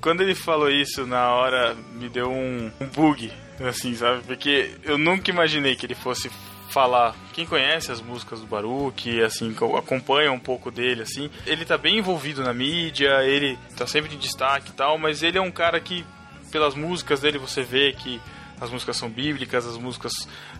Quando ele falou isso, na hora me deu um, um bug, assim, sabe? Porque eu nunca imaginei que ele fosse falar. Quem conhece as músicas do Baruch, assim, que acompanha um pouco dele, assim, ele tá bem envolvido na mídia, ele tá sempre em destaque e tal, mas ele é um cara que, pelas músicas dele, você vê que as músicas são bíblicas, as músicas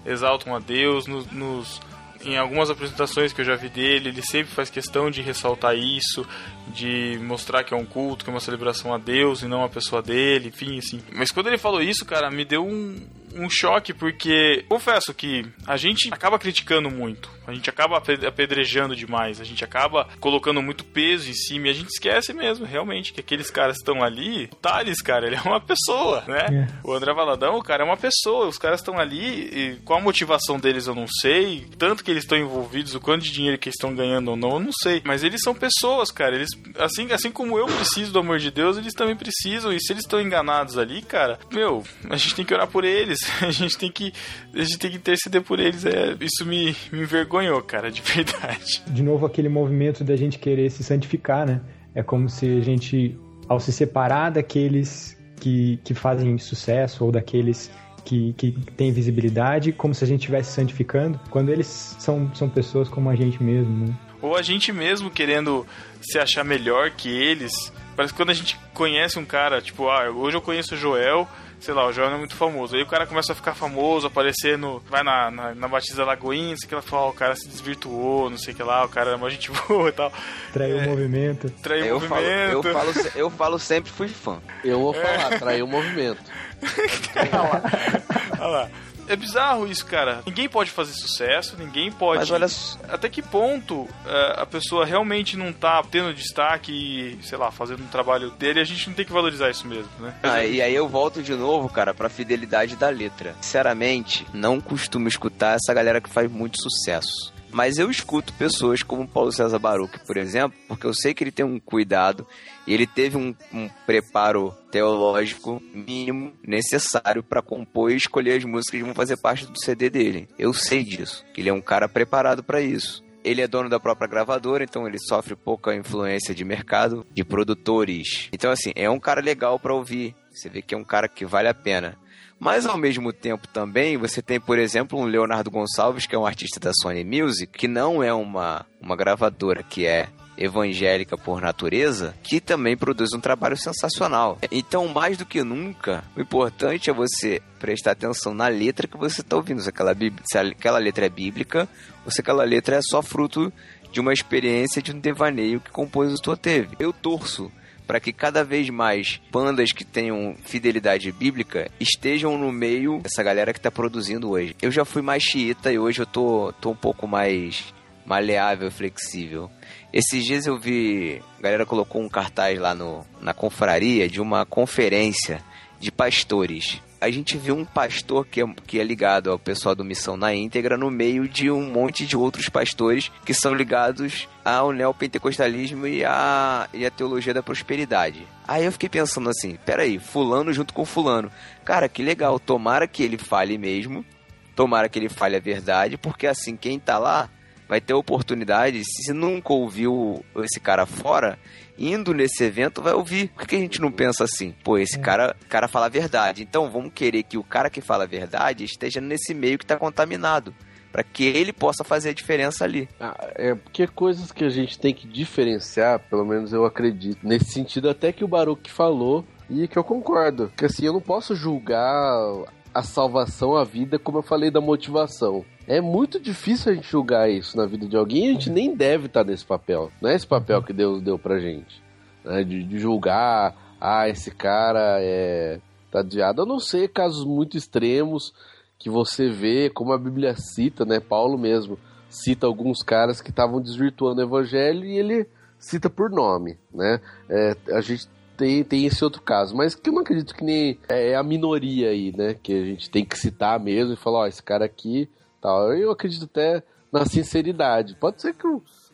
exaltam a Deus, no- nos em algumas apresentações que eu já vi dele, ele sempre faz questão de ressaltar isso, de mostrar que é um culto, que é uma celebração a Deus e não a pessoa dele, enfim, assim. Mas quando ele falou isso, cara, me deu um, um choque, porque confesso que a gente acaba criticando muito, a gente acaba ape- apedrejando demais, a gente acaba colocando muito peso em cima e a gente esquece mesmo, realmente, que aqueles caras estão ali, o Thales, cara, ele é uma pessoa, né? O André Valadão, o cara é uma pessoa, os caras estão ali e qual a motivação deles eu não sei, tanto que eles estão envolvidos, o quanto de dinheiro que eles estão ganhando ou não, eu não sei. Mas eles são pessoas, cara. Eles, assim, assim como eu preciso do amor de Deus, eles também precisam. E se eles estão enganados ali, cara, meu, a gente tem que orar por eles. A gente tem que, a gente tem que interceder por eles. É, isso me, me envergonhou, cara, de verdade. De novo, aquele movimento da gente querer se santificar, né? É como se a gente, ao se separar daqueles que, que fazem sucesso ou daqueles que, que têm visibilidade, como se a gente estivesse santificando, quando eles são, são pessoas como a gente mesmo, né? Ou a gente mesmo querendo se achar melhor que eles. Parece que quando a gente conhece um cara, tipo, ah, hoje eu conheço o Joel, sei lá, o Joel não é muito famoso. Aí o cara começa a ficar famoso, aparecer no. Vai na, na, na Batista Lagoinha, não sei o que ela fala, o cara se desvirtuou, não sei o que lá, o cara é uma gente boa e tal. Traiu o movimento. Traiu o Eu falo, movimento. eu, falo, eu falo sempre fui fã. Eu vou falar, traiu o movimento. Olha lá. É bizarro isso, cara. Ninguém pode fazer sucesso, ninguém pode. Mas olha só- Até que ponto é, a pessoa realmente não tá tendo destaque e, sei lá, fazendo um trabalho dele, a gente não tem que valorizar isso mesmo, né? Ah, e aí eu volto de novo, cara, pra fidelidade da letra. Sinceramente, não costumo escutar essa galera que faz muito sucesso. Mas eu escuto pessoas como Paulo César Baruch, por exemplo, porque eu sei que ele tem um cuidado e ele teve um, um preparo teológico mínimo necessário para compor e escolher as músicas que vão fazer parte do CD dele. Eu sei disso, que ele é um cara preparado para isso. Ele é dono da própria gravadora, então ele sofre pouca influência de mercado, de produtores. Então, assim, é um cara legal pra ouvir. Você vê que é um cara que vale a pena. Mas, ao mesmo tempo, também, você tem, por exemplo, um Leonardo Gonçalves, que é um artista da Sony Music, que não é uma, uma gravadora que é evangélica por natureza, que também produz um trabalho sensacional. Então, mais do que nunca, o importante é você prestar atenção na letra que você está ouvindo. Se aquela, se aquela letra é bíblica ou se aquela letra é só fruto de uma experiência, de um devaneio que o compositor teve. Eu torço para que cada vez mais bandas que tenham fidelidade bíblica estejam no meio dessa galera que está produzindo hoje. Eu já fui mais xiita e hoje eu tô, tô um pouco mais maleável, flexível. Esses dias eu vi, a galera colocou um cartaz lá no, na confraria de uma conferência de pastores. A gente viu um pastor que é, que é ligado ao pessoal do Missão na íntegra no meio de um monte de outros pastores que são ligados ao neopentecostalismo e à, e à teologia da prosperidade. Aí eu fiquei pensando assim, peraí, fulano junto com fulano. Cara, que legal, tomara que ele fale mesmo, tomara que ele fale a verdade, porque assim, quem tá lá vai ter oportunidade, se nunca ouviu esse cara fora, indo nesse evento vai ouvir. Por que a gente não pensa assim? Pô, esse cara, cara fala a verdade. Então vamos querer que o cara que fala a verdade esteja nesse meio que tá contaminado. Pra que ele possa fazer a diferença ali. Ah, é porque coisas que a gente tem que diferenciar, pelo menos eu acredito, nesse sentido até que o Baruch falou e que eu concordo. Que assim, eu não posso julgar a salvação, a vida, como eu falei da motivação. É muito difícil a gente julgar isso na vida de alguém a gente nem deve estar nesse papel. Não é esse papel que Deus deu pra gente. né? De, de julgar, ah, esse cara é. tá desviado. A não ser casos muito extremos que você vê, como a Bíblia cita, né? Paulo mesmo cita alguns caras que estavam desvirtuando o evangelho e ele cita por nome, né? É, a gente tem, tem esse outro caso, mas que eu não acredito que nem é a minoria aí, né? Que a gente tem que citar mesmo e falar, ó, esse cara aqui, tal. Eu acredito até na sinceridade. Pode ser que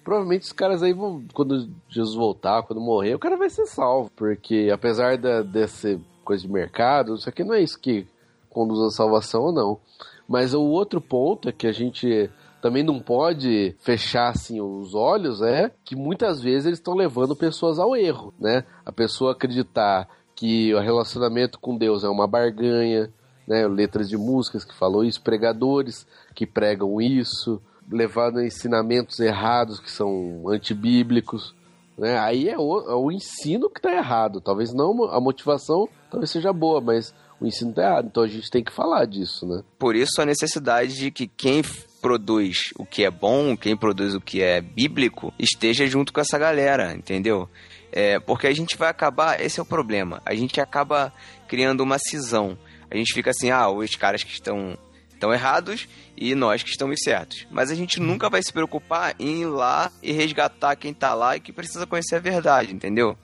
provavelmente os caras aí vão, quando Jesus voltar, quando morrer, o cara vai ser salvo, porque apesar da, dessa coisa de mercado, isso aqui não é isso que conduz à salvação ou não. Mas o outro ponto é que a gente também não pode fechar assim os olhos, é que muitas vezes eles estão levando pessoas ao erro, né? A pessoa acreditar que o relacionamento com Deus é uma barganha, né? Letras de músicas que falou isso, pregadores que pregam isso, levando a ensinamentos errados que são antibíblicos, né? Aí é o, é o ensino que está errado. Talvez não a motivação, talvez seja boa, mas o ensino está errado. Então a gente tem que falar disso, né? Por isso a necessidade de que quem produz o que é bom, quem produz o que é bíblico, esteja junto com essa galera, entendeu? É, porque a gente vai acabar, esse é o problema, a gente acaba criando uma cisão. A gente fica assim, ah, os caras que estão, estão errados e nós que estamos certos. Mas a gente nunca vai se preocupar em ir lá e resgatar quem tá lá e que precisa conhecer a verdade, entendeu?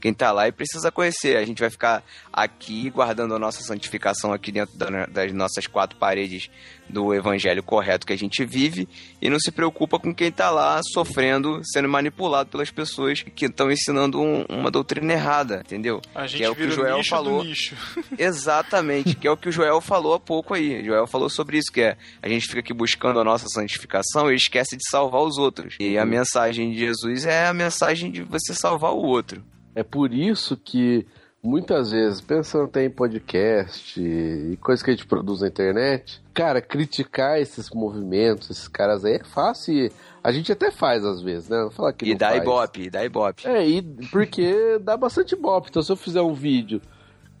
Quem tá lá e precisa conhecer. A gente vai ficar aqui guardando a nossa santificação aqui dentro da- das nossas quatro paredes do evangelho correto que a gente vive e não se preocupa com quem tá lá sofrendo, sendo manipulado pelas pessoas que estão ensinando um- uma doutrina errada, entendeu? A gente que é o que o Joel falou. Exatamente, que é o que o Joel falou há pouco aí. O Joel falou sobre isso, que é a gente fica aqui buscando a nossa santificação e esquece de salvar os outros. E a mensagem de Jesus é a mensagem de você salvar o outro. É por isso que muitas vezes, pensando até em podcast e coisas que a gente produz na internet, cara, criticar esses movimentos, esses caras aí é fácil e a gente até faz às vezes, né? Não falar que E não dá faz. ibope, dá ibope. É, e porque dá bastante ibope. Então, se eu fizer um vídeo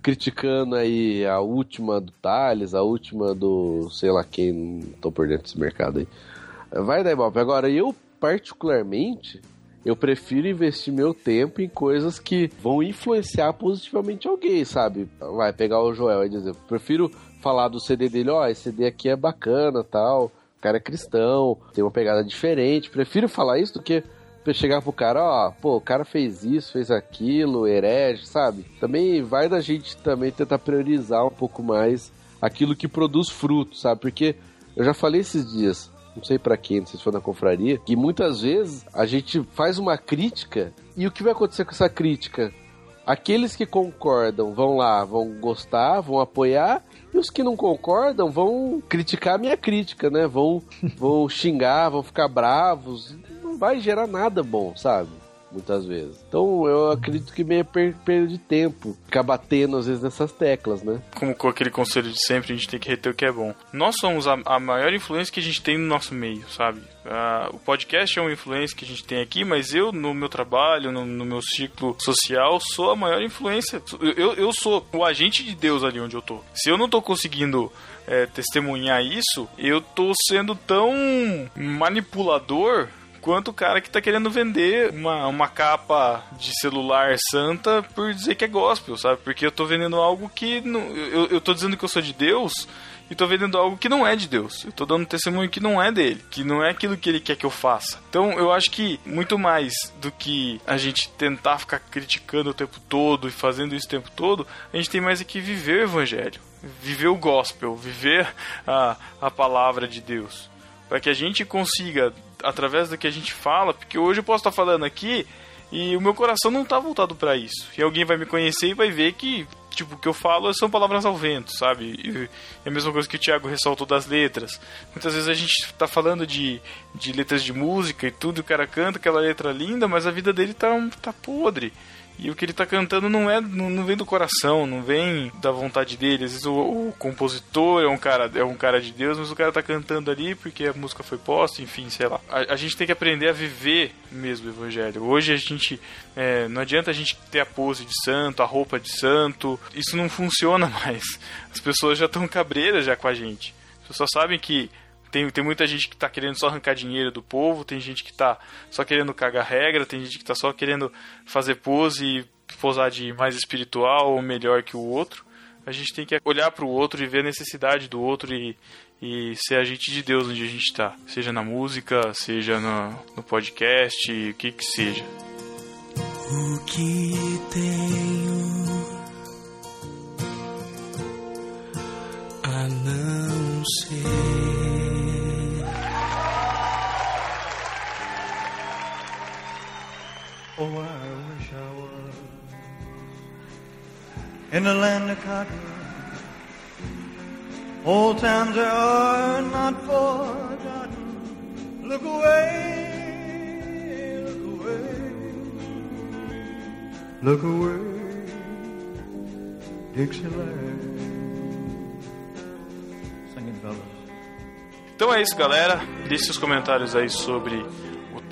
criticando aí a última do Thales, a última do sei lá quem, não tô por dentro desse mercado aí, vai dar ibope. Agora, eu, particularmente, eu prefiro investir meu tempo em coisas que vão influenciar positivamente alguém, sabe? Vai pegar o Joel e dizer, prefiro falar do CD dele, ó, esse CD aqui é bacana, tal, o cara é cristão, tem uma pegada diferente. Prefiro falar isso do que chegar pro cara, ó, pô, o cara fez isso, fez aquilo, herege, sabe? Também vai da gente também tentar priorizar um pouco mais aquilo que produz fruto, sabe? Porque eu já falei esses dias, não sei pra quem, não sei se foi na confraria, que muitas vezes a gente faz uma crítica e o que vai acontecer com essa crítica? Aqueles que concordam vão lá, vão gostar, vão apoiar, e os que não concordam vão criticar a minha crítica, né? Vão, vão xingar, vão ficar bravos. Não vai gerar nada bom, sabe? Muitas vezes. Então eu acredito que meio per perda de tempo ficar batendo às vezes nessas teclas, né? Como com aquele conselho de sempre, a gente tem que reter o que é bom. Nós somos a, a maior influência que a gente tem no nosso meio, sabe? Ah, o podcast é uma influência que a gente tem aqui, mas eu, no meu trabalho, no, no meu ciclo social, sou a maior influência. Eu, eu, eu sou o agente de Deus ali onde eu tô. Se eu não tô conseguindo é, testemunhar isso, eu tô sendo tão manipulador quanto o cara que tá querendo vender uma, uma capa de celular santa por dizer que é gospel, sabe? Porque eu tô vendendo algo que. Não, eu, eu tô dizendo que eu sou de Deus e tô vendendo algo que não é de Deus. Eu tô dando testemunho que não é dele, que não é aquilo que ele quer que eu faça. Então eu acho que muito mais do que a gente tentar ficar criticando o tempo todo e fazendo isso o tempo todo, a gente tem mais é que viver o evangelho, viver o gospel, viver a, a palavra de Deus. Para que a gente consiga, através do que a gente fala, porque hoje eu posso estar falando aqui e o meu coração não tá voltado para isso. E alguém vai me conhecer e vai ver que, tipo, o que eu falo são palavras ao vento, sabe? E é a mesma coisa que o Thiago ressaltou das letras. Muitas vezes a gente tá falando de, de letras de música e tudo, o cara canta aquela letra linda, mas a vida dele tá, tá podre. E o que ele tá cantando não é não, não vem do coração, não vem da vontade dele. Às vezes o, o compositor é um cara é um cara de Deus, mas o cara tá cantando ali porque a música foi posta, enfim, sei lá. A, a gente tem que aprender a viver mesmo o evangelho. Hoje a gente é, não adianta a gente ter a pose de santo, a roupa de santo. Isso não funciona mais. As pessoas já estão cabreiras já com a gente. As pessoas sabem que tem, tem muita gente que tá querendo só arrancar dinheiro do povo, tem gente que tá só querendo cagar regra, tem gente que tá só querendo fazer pose e posar de mais espiritual ou melhor que o outro. A gente tem que olhar para o outro e ver a necessidade do outro e, e ser agente de Deus onde a gente está. Seja na música, seja no, no podcast, o que que seja. O que tenho a não ser. Oh, I wish I was in the land of cotton. Old times are not forgotten. Look away, look away, look away, Dixieland. Então é isso, galera. Deixe seus comentários aí sobre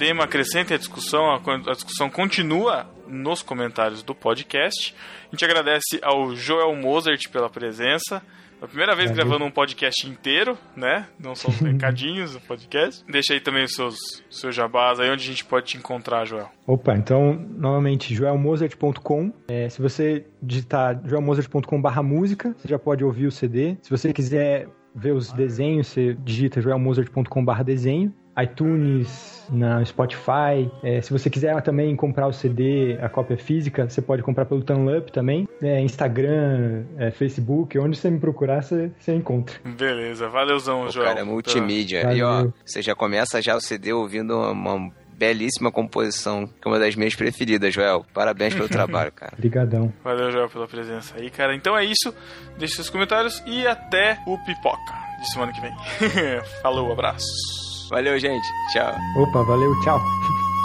tema, acrescentem a discussão, a, discussão continua nos comentários do podcast. A gente agradece ao Joel Mozart pela presença. É a primeira vez Valeu. gravando um podcast inteiro, né? Não só os recadinhos do podcast. Deixa aí também os seus, seus jabás aí onde a gente pode te encontrar, Joel. Opa, então, novamente, joelmozart.com. É, se você digitar joelmozart.com barra música, você já pode ouvir o CD. Se você quiser ver os desenhos, você digita joelmozart.com barra desenho. iTunes, na Spotify. É, se você quiser também comprar o CD, a cópia física, você pode comprar pelo Tunlup também. É, Instagram, é, Facebook, onde você me procurar, você, você encontra. Beleza, valeuzão, Joel. cara é multimídia. E ó, Valeu. você já começa já o CD ouvindo uma, uma belíssima composição, que é uma das minhas preferidas, Joel. Parabéns pelo trabalho, cara. Obrigadão. Valeu, Joel, pela presença aí, cara. Então é isso. Deixe seus comentários e até o Pipoca de semana que vem. Falou, abraço. Valeu, gente. Tchau. Opa, valeu, tchau.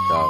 Tchau.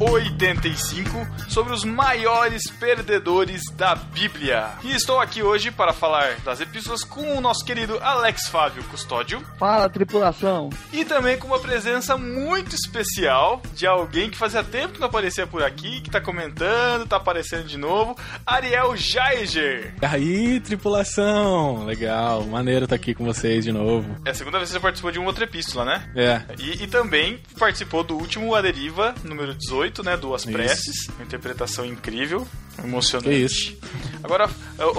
85 sobre os maiores perdedores da Bíblia. E estou aqui hoje para falar das epístolas com o nosso querido Alex Fábio Custódio Fala, tripulação. e também com uma presença muito especial de alguém que fazia tempo que não aparecia por aqui, que tá comentando, tá aparecendo de novo, Ariel Jaiger. E aí, tripulação? Legal, maneiro estar aqui com vocês de novo. É a segunda vez que você participou de uma outra epístola, né? É. E, e também participou do último A Deriva, número 18, né? Duas Isso. Preces. Uma interpretação incrível, emocionante. Que isso. Agora,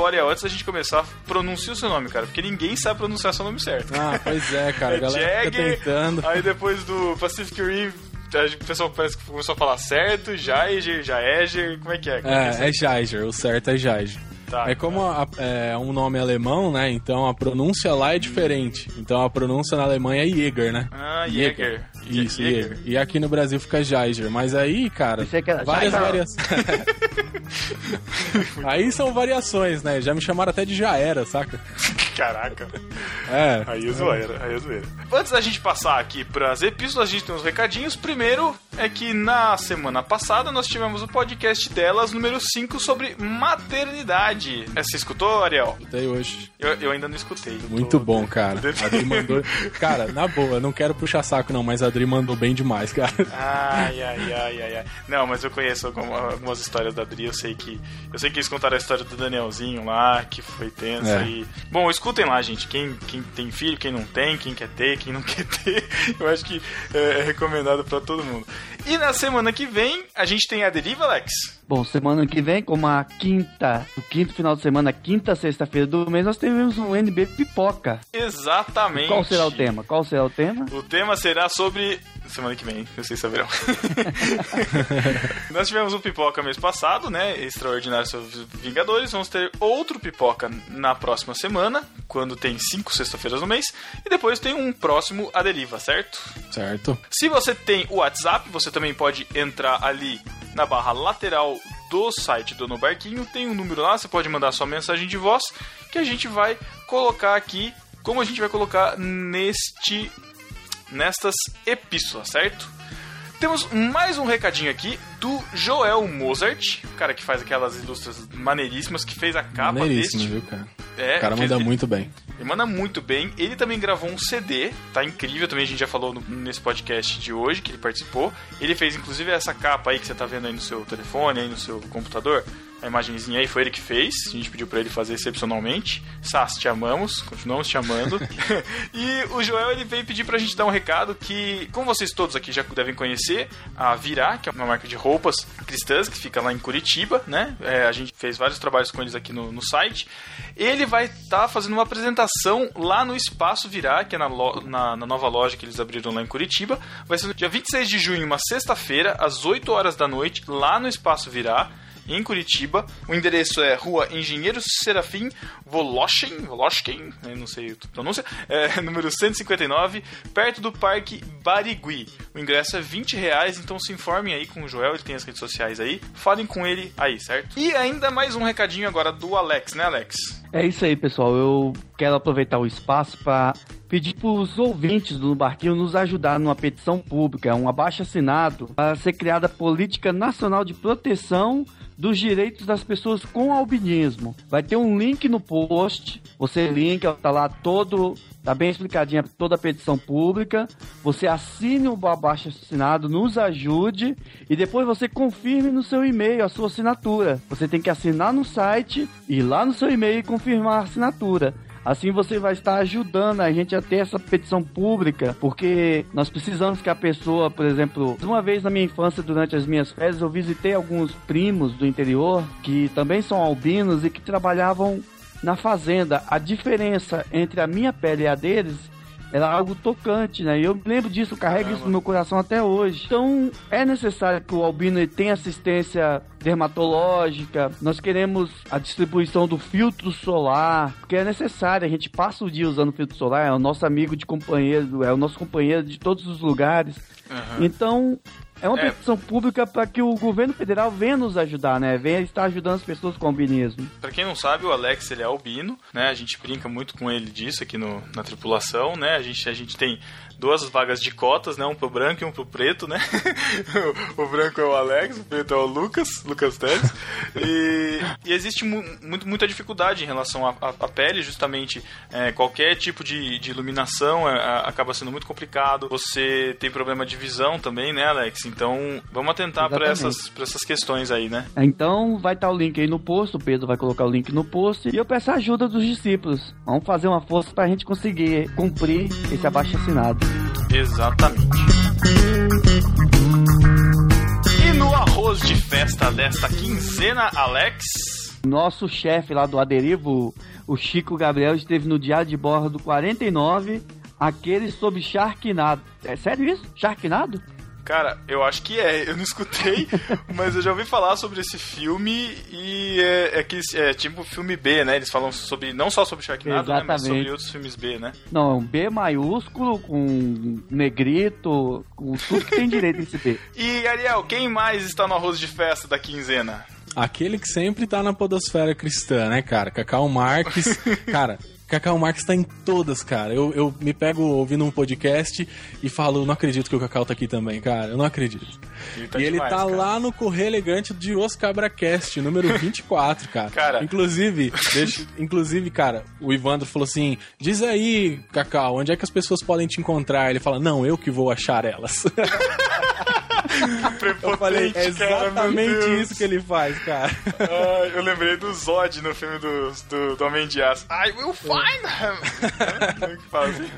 Ariel, antes da gente começar, pronuncia o seu nome, cara, porque ninguém sabe pronunciar seu nome certo. Ah, pois é, cara, a galera Jagger, tentando. Aí depois do Pacific Rim, o pessoal parece que começou a falar certo, Jaiger, Jaeger, como é que é? Como que É, é Jaiger, o certo é Jaiger. Tá, é como a- é um nome alemão, né? Então a pronúncia lá é diferente. Então a pronúncia na Alemanha é Jäger, né? Ah, Jäger. Isso, Jäger. Jäger. E aqui no Brasil fica Jaiger. Mas aí, cara, era várias variações. aí são variações, né? Já me chamaram até de Já Era, saca? Caraca. É. Aí é zoeira, aí é zoeira. Antes da gente passar aqui pras epístolas, a gente tem uns recadinhos. Primeiro é que na semana passada nós tivemos o podcast delas, número 5, sobre maternidade. É, Você escutou, Ariel? Até hoje. Eu, eu ainda não escutei. Muito tô- bom, cara. A Adri mandou. Cara, na boa, não quero puxar saco não, mas a Adri mandou bem demais, cara. Ai, ai, ai, ai, ai. Não, mas eu conheço algum- algumas histórias da Adri, eu sei que. Eu sei que eles contaram a história do Danielzinho lá, que foi tensa É. e. Bom, escutem lá, gente. Quem, quem tem filho, quem não tem, quem quer ter, quem não quer ter. Eu acho que é, é recomendado pra todo mundo. E na semana que vem, a gente tem a deriva, Alex. Bom, semana que vem, como a quinta, o quinto final de semana, quinta, sexta-feira do mês, nós teremos um NB Pipoca. Exatamente. Qual será o tema? Qual será o tema? O tema será sobre. Semana que vem, vocês saberão. Nós tivemos um pipoca mês passado, né? Extraordinário sobre Vingadores. Vamos ter outro pipoca na próxima semana, quando tem cinco sexta-feiras no mês. E depois tem um próximo A Deriva, certo? Certo. Se você tem o WhatsApp, você também pode entrar ali na barra lateral do site do No Barquinho. Tem um número lá, você pode mandar sua mensagem de voz que a gente vai colocar aqui, como a gente vai colocar neste nestas epístolas, certo? Temos mais um recadinho aqui do Joel Mozart, o cara que faz aquelas ilustras maneiríssimas, que fez a capa deste. viu, cara? É, o cara manda muito bem. Ele manda muito bem. Ele também gravou um CD, tá incrível. Também a gente já falou no- nesse podcast de hoje que ele participou. Ele fez inclusive essa capa aí que você tá vendo aí no seu telefone, aí no seu computador. A imagenzinha aí foi ele que fez. A gente pediu pra ele fazer excepcionalmente. Sass, te amamos, continuamos te amando. e o Joel ele veio pedir pra gente dar um recado que, como vocês todos aqui já devem conhecer, a Virá, que é uma marca de roupas cristãs que fica lá em Curitiba, né? É, a gente fez vários trabalhos com eles aqui no, no site. Ele vai estar fazendo uma apresentação lá no Espaço Virá, que é na, lo- na, na nova loja que eles abriram lá em Curitiba. Vai ser no dia 26 de junho, uma sexta-feira, às 8 horas da noite, lá no Espaço Virá em Curitiba. O endereço é Rua Engenheiro Serafim Voloshin, eu não sei a pronúncia, é, número 159, perto do Parque Barigui. O ingresso é 20 reais, então se informem aí com o Joel, ele tem as redes sociais aí. Falem com ele aí, certo? E ainda mais um recadinho agora do Alex, né, Alex? É isso aí, pessoal. Eu quero aproveitar o espaço para pedir para os ouvintes do Barquinho nos ajudar numa petição pública, um abaixo assinado, para ser criada a Política Nacional de Proteção dos Direitos das Pessoas com Albinismo. Vai ter um link no post, você linka, tá lá todo, tá bem explicadinha toda a petição pública. Você assine o abaixo assinado, nos ajude e depois você confirme no seu e-mail a sua assinatura. Você tem que assinar no site, ir lá no seu e-mail e confirmar a assinatura. Assim você vai estar ajudando a gente a ter essa petição pública, porque nós precisamos que a pessoa, por exemplo, uma vez na minha infância, durante as minhas férias, eu visitei alguns primos do interior que também são albinos e que trabalhavam na fazenda. A diferença entre a minha pele e a deles era algo tocante, né? E eu lembro disso, carrego isso no meu coração até hoje. Então, é necessário que o albino tenha assistência dermatológica. Nós queremos a distribuição do filtro solar, porque é necessário. A gente passa o dia usando filtro solar, é o nosso amigo de companheiro, é o nosso companheiro de todos os lugares. Aham. Então, é uma É. petição pública para que o governo federal venha nos ajudar, né? Venha estar ajudando as pessoas com albinismo. Pra quem não sabe, o Alex ele é albino, né? A gente brinca muito com ele disso aqui no, na tripulação, né? A gente, a gente tem duas vagas de cotas, né? Um pro branco e um pro preto, né? o, o branco é o Alex, o preto é o Lucas, Lucas Teles. E, e existe mu muito, muita dificuldade em relação à, pele, justamente é, qualquer tipo de, de iluminação é, a- acaba sendo muito complicado. Você tem problema de visão também, né, Alex? Então vamos atentar para essas, pra essas questões aí, né? Então vai estar o link aí no post, o Pedro vai colocar o link no post e eu peço a ajuda dos discípulos. Vamos fazer uma força pra gente conseguir cumprir esse abaixo assinado. Exatamente. E no arroz de festa desta quinzena, Alex? Nosso chefe lá do Aderivo, o Chico Gabriel, esteve no diário de bordo 49, aquele sobre Sharknado. É sério isso? Sharknado? Cara, eu acho que é. Eu não escutei, mas eu já ouvi falar sobre esse filme e é, é que é tipo filme B, né? Eles falam sobre não só sobre Sharknado, né, mas sobre Exatamente. outros filmes B, né? Não, é um B maiúsculo, com negrito, com tudo que tem direito nesse B. E Ariel, quem mais está no arroz de festa da quinzena? Aquele que sempre tá na podosfera cristã, né, cara? Cacau Marques. cara, Cacau Marques tá em todas, cara. Eu, eu me pego ouvindo um podcast e falo, não acredito que o Cacau tá aqui também, cara. Eu não acredito. Ele tá e ele demais, tá cara. lá no Correio Elegante de Os Cabracast, número 24, cara. Cara. Inclusive, deixa- inclusive, cara, o Ivandro falou assim: diz aí, Cacau, onde é que as pessoas podem te encontrar? Ele fala, não, eu que vou achar elas. eu falei, é exatamente isso que ele faz, cara. Ah, eu lembrei do Zod no filme do, do, do Homem de Aço. I will find him! Assim?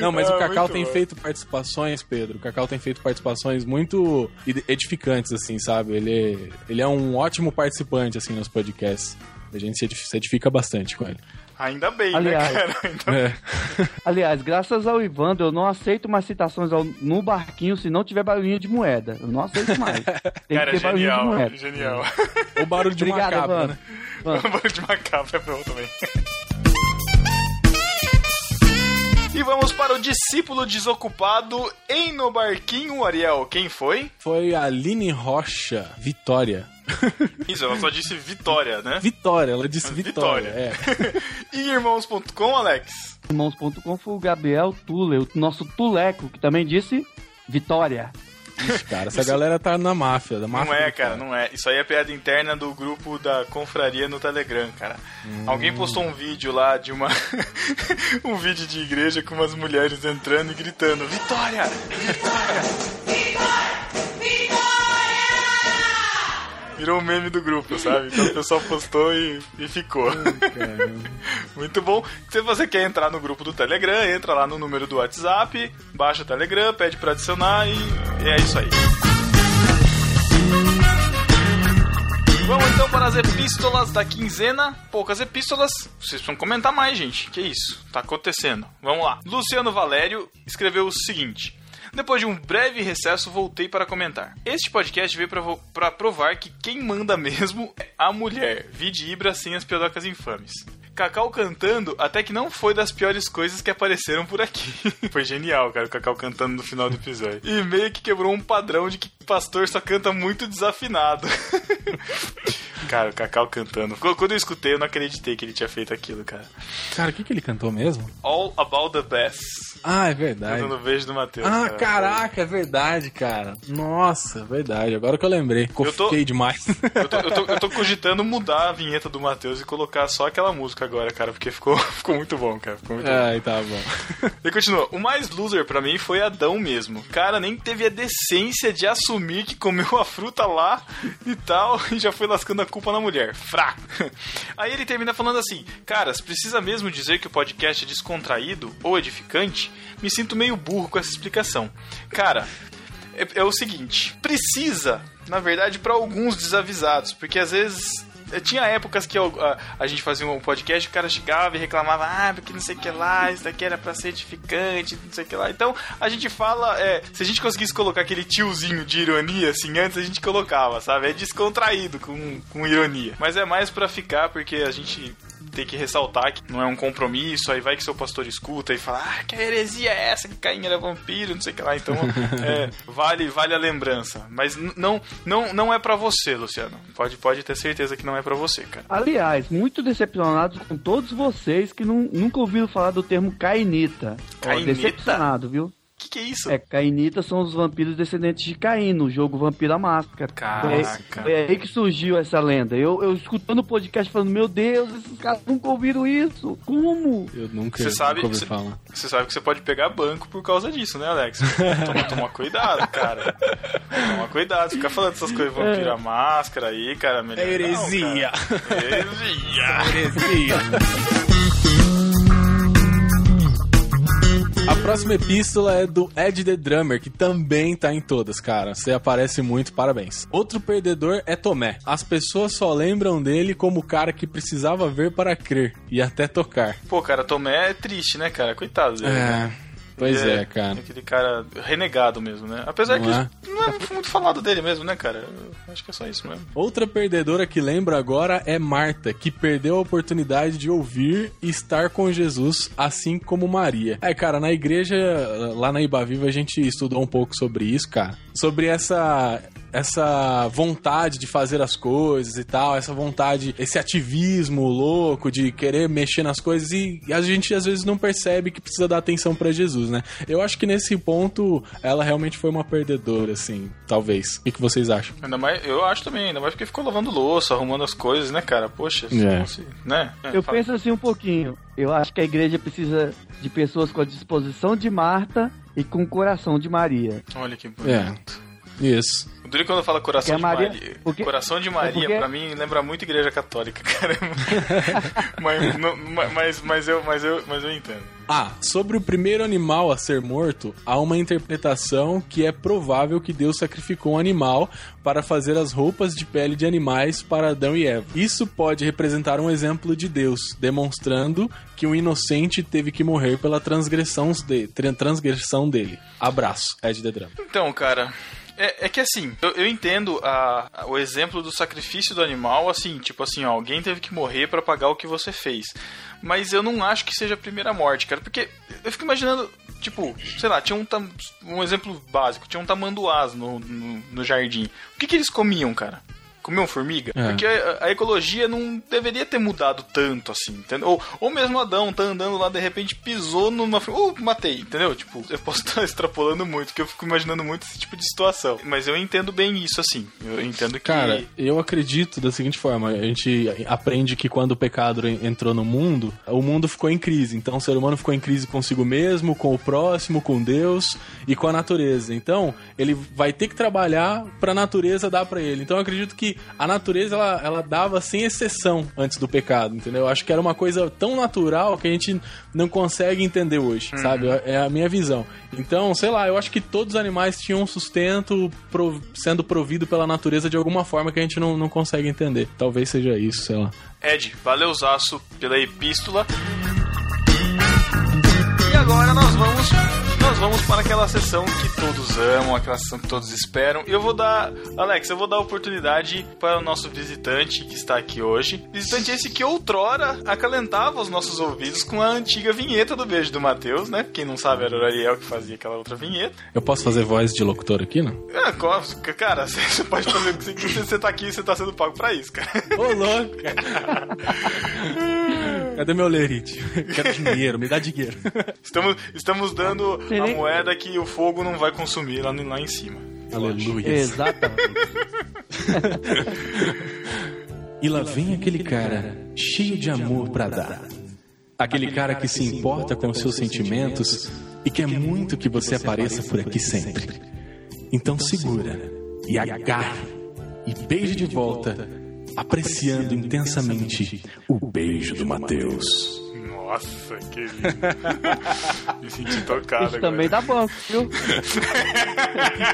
Não, mas Ah, o Cacau tem bom. feito participações, Pedro. O Cacau tem feito participações muito ed- edificantes, assim, sabe? Ele, ele é um ótimo participante, assim, nos podcasts. A gente se edifica bastante com ele. Ainda bem, Aliás. né, cara? Ainda É. Aliás, graças ao Ivandro, eu não aceito mais citações ao- no barquinho se não tiver barulhinho de moeda. Eu não aceito mais. Tem Cara, que ter barulhinho de genial, moeda. genial. O barulho de Obrigado, Evandro. né? O barulho de macabra é bom também. E vamos para o discípulo desocupado em No Barquinho, Ariel. Quem foi? Foi a Aline Rocha, Vitória. Isso, ela só disse Vitória, né? Vitória, ela disse Vitória. É. E irmãos.com, Alex? Irmãos.com foi o Gabriel Tule, o nosso Tuleco, que também disse Vitória. Ixi, cara, essa galera tá na máfia. Da máfia Não é, cara, não é. Isso aí é piada interna do grupo da confraria no Telegram, cara. Alguém postou um vídeo lá de uma. um vídeo de igreja com umas mulheres entrando e gritando: Vitória! Virou um meme do grupo, sabe? Então o pessoal postou e, e ficou. Muito bom. Se você quer entrar no grupo do Telegram, entra lá no número do WhatsApp, baixa o Telegram, pede pra adicionar e é isso aí. Vamos então para as epístolas da quinzena. Poucas epístolas. Vocês precisam comentar mais, gente. Que isso? Tá acontecendo. Vamos lá. Luciano Valério escreveu o seguinte. Depois de um breve recesso, voltei para comentar. Este podcast veio pra provar que quem manda mesmo é a mulher. Vide Ibra sem as piadocas infames. Cacau cantando até que não foi das piores coisas que apareceram por aqui. foi genial, cara, o Cacau cantando no final do episódio. E meio que quebrou um padrão de que pastor só canta muito desafinado. cara, o Cacau cantando. Qu- Quando eu escutei, eu não acreditei que ele tinha feito aquilo, cara. Cara, o que, que ele cantou mesmo? All About the Best. Ah, é verdade. Cantando beijo do Matheus. Ah, cara. caraca, é verdade, cara. Nossa, verdade. Agora que eu lembrei. Ficou Eu tô- demais. Eu tô, eu, tô, eu tô cogitando mudar a vinheta do Matheus e colocar só aquela música agora, cara, porque ficou, ficou muito bom, cara. Ficou muito bom. Ai, tá bom. E continua. O mais loser pra mim foi Adão mesmo. Cara, nem teve a decência de assumir que comeu a fruta lá e tal, e já foi lascando a culpa na mulher. Fraco. Aí ele termina falando assim: Caras, precisa mesmo dizer que o podcast é descontraído ou edificante? Me sinto meio burro com essa explicação. Cara. É, é o seguinte, precisa, na verdade, pra alguns desavisados, porque às vezes tinha épocas que eu- a, a gente fazia um podcast, o cara chegava e reclamava, ah, porque não sei o que lá, isso daqui era pra ser edificante, não sei o que lá. Então, a gente fala, é, se a gente conseguisse colocar aquele tiozinho de ironia, assim, antes a gente colocava, sabe? É descontraído com, com ironia. Mas é mais pra ficar, porque a gente tem que ressaltar que não é um compromisso, aí vai que seu pastor escuta e fala, ah, que heresia é essa, que Caim era vampiro, não sei o que lá. Então, é, vale, vale a lembrança. Mas não, não, não é pra você, Luciano. Pode, pode ter certeza que não é pra você, cara. Aliás, muito decepcionado com todos vocês que nu- nunca ouviram falar do termo cainita. Ó, Cainita? decepcionado, viu? Que, é isso? É, cainita são os vampiros descendentes de Caim, no jogo Vampiro à Máscara. Foi aí, Caraca. foi aí que surgiu essa lenda. Eu, eu escutando o podcast falando, meu Deus, esses caras nunca ouviram isso. Como? Eu nunca, Você sabe, nunca ouvi você, falar. você sabe que você pode pegar banco por causa disso, né, Alex? Toma, toma cuidado, cara. Toma cuidado, ficar falando essas coisas, vampiro É. a máscara aí, cara, melhor É heresia. não, cara. heresia. Heresia. Próxima epístola é do Ed The Drummer, que também tá em todas, cara. Você aparece muito, parabéns. Outro perdedor é Tomé. As pessoas só lembram dele como o cara que precisava ver para crer e até tocar. Pô, cara, Tomé é triste, né, cara? Coitado dele. né? É, pois Ele é, cara. Aquele cara renegado mesmo, né? Apesar Não que é? não é muito falado dele mesmo, né, cara? Eu acho que é só isso mesmo. Outra perdedora que lembra agora é Marta, que perdeu a oportunidade de ouvir e estar com Jesus, assim como Maria. É, cara, na igreja, lá na Ibaviva, a gente estudou um pouco sobre isso, cara. Sobre essa essa vontade de fazer as coisas e tal, essa vontade, esse ativismo louco de querer mexer nas coisas e a gente às vezes não percebe que precisa dar atenção pra Jesus, né? Eu acho que nesse ponto ela realmente foi uma perdedora, assim, talvez. O que vocês acham? Ainda mais, eu acho também, ainda mais porque ficou lavando louça, arrumando as coisas, né, cara? Poxa, É. né? É, Eu fala. penso assim um pouquinho. Eu acho que a igreja precisa de pessoas com a disposição de Marta e com o coração de Maria. Olha que É. Isso. O Duri quando fala coração de Maria- Maria. porque- coração de Maria, porque- pra mim, lembra muito igreja católica, cara. mas, não- mas, mas, eu, mas, eu, mas eu entendo. Ah, sobre o primeiro animal a ser morto, há uma interpretação que é provável que Deus sacrificou um animal para fazer as roupas de pele de animais para Adão e Eva. Isso pode representar um exemplo de Deus, demonstrando que um inocente teve que morrer pela transgressão, de, tran- transgressão dele. Abraço, Ed The Drum. Então, cara. É, é que assim, eu, eu entendo a, a- o exemplo do sacrifício do animal, assim, tipo assim, ó, alguém teve que morrer pra pagar o que você fez. Mas eu não acho que seja a primeira morte, cara, porque eu fico imaginando, tipo, sei lá, tinha um, um exemplo básico, tinha um tamanduás no, no, no jardim. O que, que eles comiam, cara? Comiam formiga? É. Porque a, a ecologia não deveria ter mudado tanto assim, entendeu? Ou, ou mesmo Adão tá andando lá, de repente pisou numa formiga. Uh, matei, entendeu? Tipo, eu posso estar extrapolando muito, porque eu fico imaginando muito esse tipo de situação. Mas eu entendo bem isso, assim. Eu entendo que. Cara, eu acredito da seguinte forma: a gente aprende que quando o pecado en- entrou no mundo, o mundo ficou em crise. Então o ser humano ficou em crise consigo mesmo, com o próximo, com Deus e com a natureza. Então ele vai ter que trabalhar pra natureza dar pra ele. Então eu acredito que a natureza ela, ela dava sem exceção antes do pecado, entendeu? Eu acho que era uma coisa tão natural que a gente não consegue entender hoje, Uhum. sabe? É a minha visão. Então, sei lá, eu acho que todos os animais tinham um sustento pro- sendo provido pela natureza de alguma forma que a gente não, não consegue entender. Talvez seja isso, sei lá. Ed, valeuzaço pela epístola. E agora nós vamos, nós vamos para aquela sessão que todos amam, aquela sessão que todos esperam. E eu vou dar, Alex, eu vou dar a oportunidade para o nosso visitante que está aqui hoje. Visitante esse que outrora acalentava os nossos ouvidos com a antiga vinheta do Beijo do Matheus, né? Quem não sabe era o Ariel que fazia aquela outra vinheta. Eu posso fazer voz de locutor aqui, não? Ah, cara, você pode fazer o que você quiser, você tá aqui e você tá sendo pago pra isso, cara. Ô, louco! Cadê meu lerite? Quero dinheiro, me dá dinheiro. Estamos, estamos dando Sei a nem- moeda que o fogo não vai consumir lá, lá em cima. Aleluia. Exatamente. E lá vem aquele cara cheio de amor pra dar. Aquele cara que se importa com os seus sentimentos e quer muito que você apareça por aqui sempre. Então segura e agarre e beije de volta, apreciando intensamente o beijo do Mateus. Nossa, que lindo. Me senti tocado Isso agora. também dá banco, viu?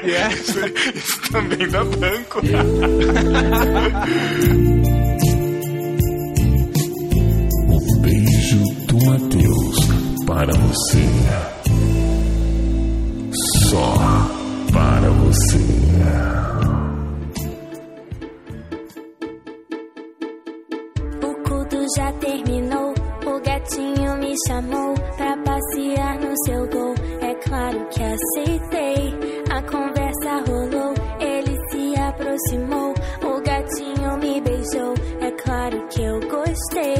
yeah. É. isso, isso também dá banco. um beijo do Matheus para você. Só para você. O culto já terminou. O gatinho me chamou pra passear no seu gol. É claro que aceitei. A conversa rolou, ele se aproximou. O gatinho me beijou. É claro que eu gostei.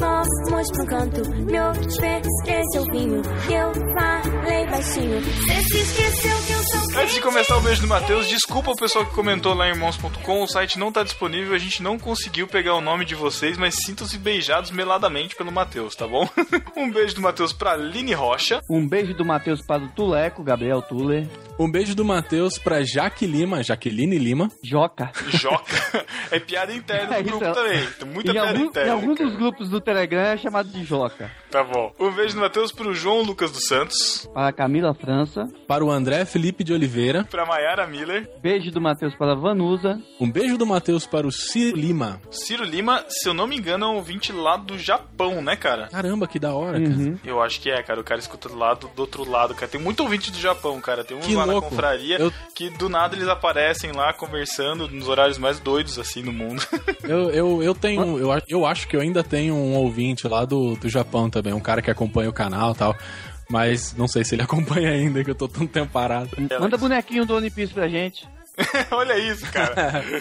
Fomos pro canto, me ofereceu vinho. Eu falei baixinho. Cê se esqueceu que eu sou Antes de começar o beijo do Matheus, desculpa o pessoal que comentou lá em irmãos.com, o site não tá disponível, a gente não conseguiu pegar o nome de vocês, mas sintam-se beijados meladamente pelo Matheus, tá bom? um beijo do Matheus pra Line Rocha. Um beijo do Matheus para o Tuleco, Gabriel Tuller. Um beijo do Matheus pra Jaque Lima, Jaqueline Lima. Joca. Joca. É piada interna É do isso, grupo é. também. Tem muita Em, piada algum, em interna. alguns dos grupos do Telegram é chamado de Joca. Tá bom. Um beijo do Matheus pro João Lucas dos Santos. Para a Camila França. Para o André Felipe de Oliveira. Pra Mayara Miller. Beijo do Matheus para a Vanusa. Um beijo do Matheus para o Ciro Lima. Ciro Lima, se eu não me engano, é um ouvinte lá do Japão, né, cara? Caramba, que da hora, Uhum. cara. Eu acho que é, cara. O cara escuta do lado do outro lado, cara. Tem muito ouvinte do Japão, cara. Tem uns Que lá na louco. confraria Eu- que do nada eles aparecem lá conversando nos horários mais doidos, assim, no mundo. Eu, eu, eu tenho. Eu, eu acho que eu ainda tenho um ouvinte lá do, do Japão também, um cara que acompanha o canal e tal. Mas não sei se ele acompanha ainda, que eu tô tanto tempo parado. Manda bonequinho do One Piece pra gente. Olha isso, cara.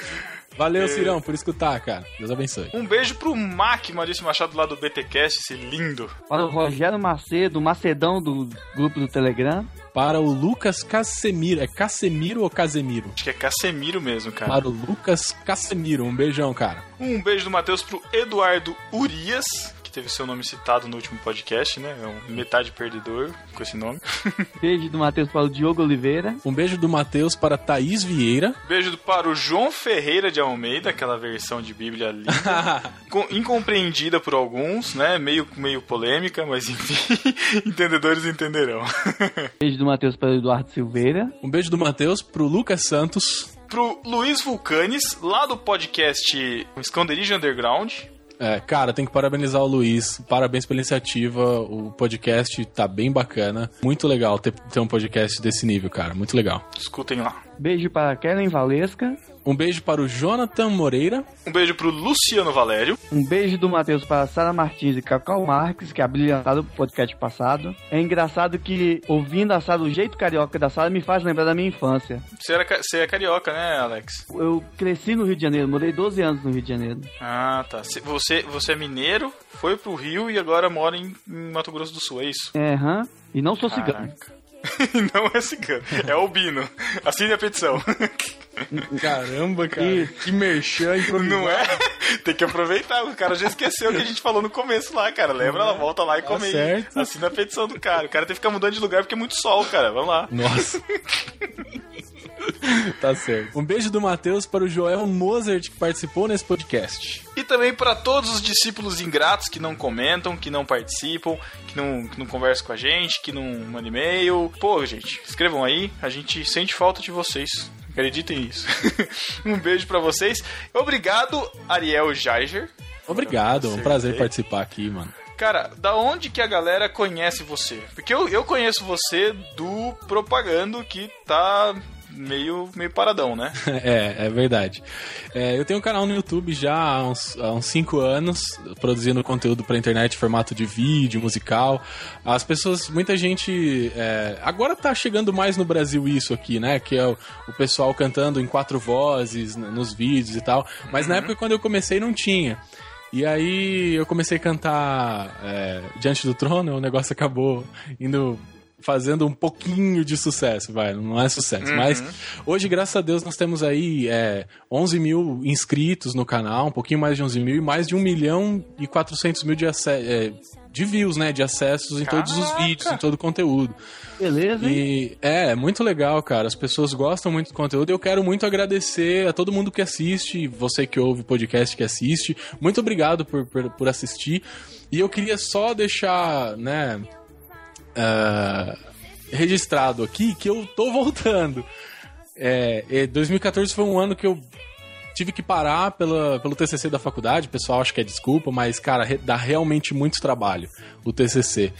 Valeu, É. Cirão, por escutar, cara. Deus abençoe. Um beijo pro Mac, Maurício Machado, lá do BTcast, esse lindo. Para o Rogério Macedo, Macedão do grupo do Telegram. Para o Lucas Casemiro. É Casemiro ou Casemiro? Acho que é Casemiro mesmo, cara. Para o Lucas Casemiro. Um beijão, cara. Um beijo do Matheus pro Eduardo Urias, que teve seu nome citado no último podcast, né? É um metade perdedor com esse nome. Beijo do Matheus para o Diogo Oliveira. Um beijo do Matheus para Thaís Vieira. Beijo para o João Ferreira de Almeida, aquela versão de Bíblia incompreendida por alguns, né? Meio, meio polêmica, mas enfim, entendedores entenderão. Beijo do Matheus para o Eduardo Silveira. Um beijo do Matheus pro Lucas Santos. Pro Luiz Vulcanes, lá do podcast Esconderijo Underground. É, cara, tem que parabenizar o Luiz. Parabéns pela iniciativa. O podcast tá bem bacana. Muito legal ter, ter um podcast desse nível, cara. Muito legal. Escutem lá. Beijo para a Kellen Valesca. Um beijo para o Jonathan Moreira. Um beijo pro Luciano Valério. Um beijo do Matheus para a Sara Martins e Cacau Marques, que abrilhantaram o podcast passado. É engraçado que, ouvindo a Sara, o jeito carioca da Sara me faz lembrar da minha infância. Você, era, você é carioca, né, Alex? Eu cresci no Rio de Janeiro, morei 12 anos no Rio de Janeiro. Ah, tá. Você, você é mineiro, foi pro Rio e agora mora em, em Mato Grosso do Sul, é isso? É, hã? E não sou cigano. Caraca. Não é cigano, é albino. Assine a petição. Caramba, cara. Que merchan Não é? Tem que aproveitar, o cara já esqueceu o que a gente falou no começo lá, cara. Lembra? Ela volta lá e Tá come. certo. Assina a petição do cara. O cara tem que ficar mudando de lugar porque é muito sol, cara. Vamos lá. Nossa. tá certo. Um beijo do Matheus para o Joel Mozart, que participou nesse podcast. E também para todos os discípulos ingratos que não comentam, que não participam, que não, que não conversam com a gente, que não mandam e-mail. Pô, gente, escrevam aí, a gente sente falta de vocês. Acreditem nisso. um beijo para vocês. Obrigado, Ariel Jaiger. Obrigado, é um prazer participar aqui, mano. Cara, da onde que a galera conhece você? Porque eu, eu conheço você do Propagando, que tá meio, meio paradão, né? É, é verdade. É, eu tenho um canal no YouTube já há uns, há uns cinco anos, produzindo conteúdo pra internet em formato de vídeo, musical. As pessoas, muita gente. é, agora tá chegando mais no Brasil isso aqui, né? Que é o, o pessoal cantando em quatro vozes nos vídeos e tal. Mas na época quando eu comecei não tinha. E aí eu comecei a cantar é, Diante do Trono, o negócio acabou indo fazendo um pouquinho de sucesso, vai, não é sucesso, Uhum. mas hoje, graças a Deus, nós temos aí é, 11 mil inscritos no canal, um pouquinho mais de 11 mil e mais de 1 milhão e 400 mil de, é, de views, né, de acessos em todos os Caraca! vídeos, em todo o conteúdo. Beleza, hein? E é, muito legal, cara. As pessoas gostam muito do conteúdo. Eu quero muito agradecer a todo mundo que assiste, você que ouve o podcast que assiste. Muito obrigado por, por, por assistir. E eu queria só deixar, né, ah, registrado aqui que eu tô voltando. É, é, 2014 foi um ano que eu tive que parar pela, pelo TCC da faculdade, o pessoal acha que é desculpa, mas, cara, dá realmente muito trabalho o TCC.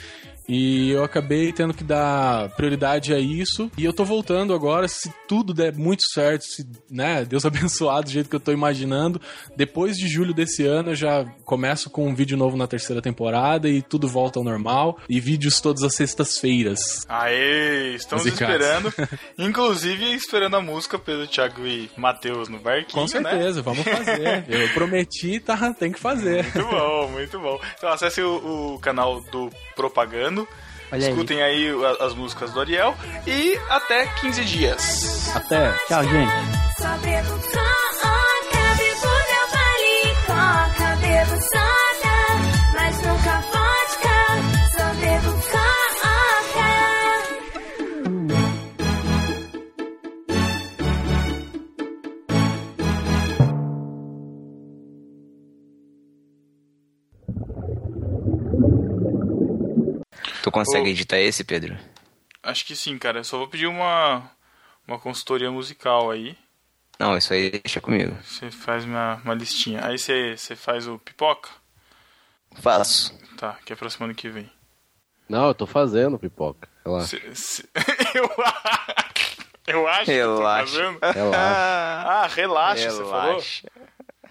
E eu acabei tendo que dar prioridade a isso. E eu tô voltando agora, se tudo der muito certo, se, né, Deus abençoado do jeito que eu tô imaginando. Depois de julho desse ano, eu já começo com um vídeo novo na terceira temporada e tudo volta ao normal. E vídeos todas as sextas-feiras. Aê, estamos Musicais. esperando. Inclusive, esperando a música pelo Thiago e Matheus no barquinho, Com certeza, né? vamos fazer. Eu prometi, tá, tem que fazer. Muito bom, muito bom. Então acesse o, o canal do Propagando. Olha aí. escutem aí, a- as músicas do Ariel. E até 15 dias. Até. Tchau, gente. Tu consegue Ô. editar esse, Pedro? Acho que sim, cara. Eu só vou pedir uma, uma consultoria musical aí. Não, isso aí deixa comigo. Você faz uma, uma listinha. Aí você, você faz o pipoca? Faço. Tá, que é pra semana que vem. Não, eu tô fazendo pipoca. Relaxa. Cê- cê- eu, eu acho que eu tô Relaxa. fazendo. Relaxa. Ah, relaxa, você falou? Relaxa.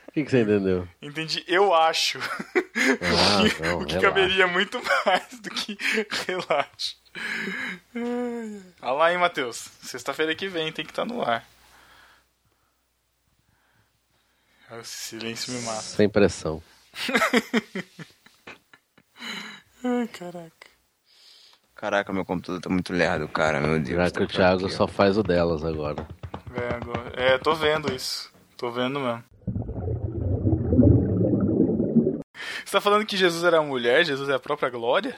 O que, que você entendeu? Entendi, eu acho. Ah, o que, não, o que caberia muito mais do que relaxa. Olha lá, hein, Matheus. Sexta-feira que vem tem que estar no ar. Esse silêncio me mata. Sem pressão. Ai, caraca. Caraca, meu computador tá muito lerdo, cara, meu Deus. Já que o Thiago só faz o delas agora. É, agora- é, tô vendo isso. Tô vendo mesmo. Você tá falando que Jesus era mulher? Jesus é a própria glória?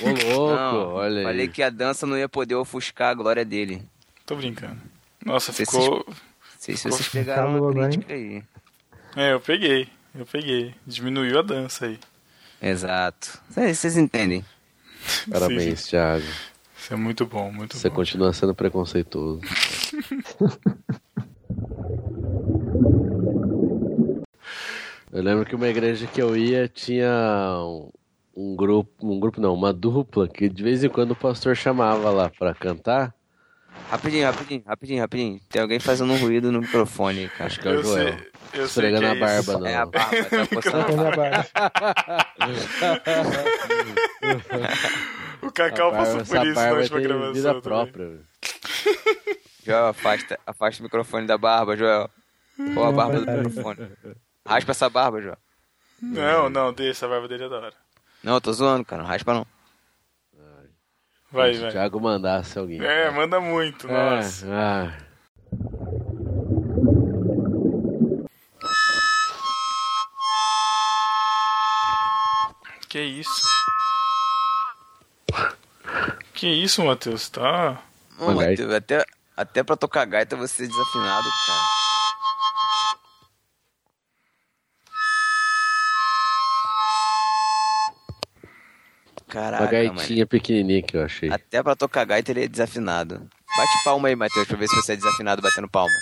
Ô, louco, Não, olha aí. Falei que a dança não ia poder ofuscar a glória dele. Tô brincando. Nossa, se ficou. Não sei se vocês pegaram Falou a agora, crítica aí. É, eu peguei. Eu peguei. Diminuiu a dança aí. Exato. Vocês vocês entendem. Parabéns, Thiago. Isso é muito bom, muito Você bom. continua sendo preconceituoso. Eu lembro que uma igreja que eu ia tinha um, um grupo, um grupo não, uma dupla que de vez em quando o pastor chamava lá pra cantar. Rapidinho, rapidinho, rapidinho, rapidinho. Tem alguém fazendo um ruído no microfone, cara. Acho que é o Joel. eu sei que é a barba, isso. não. É a barba, tá coçando a barba. O Cacau barba- passou por essa isso na última tem gravação. vida também. própria. Joel, afasta, afasta o microfone da barba, Joel. Ou a barba do microfone. Raspa essa barba, Joel. Não, não, deixa, a barba dele é da hora. Não, eu tô zoando, cara. Não raspa não. Vai, Se o vai. Thiago mandasse alguém. É, manda muito, nossa. É, ah. Que isso? Que isso, Matheus? Tá. Ô, Matheus, até, até pra tocar gaita você é desafinado, cara. Uma Caraca, gaitinha pequenininha que eu achei. mano. Até pra tocar gaita ele é desafinado. Bate palma aí, Matheus, pra ver se você é desafinado batendo palma.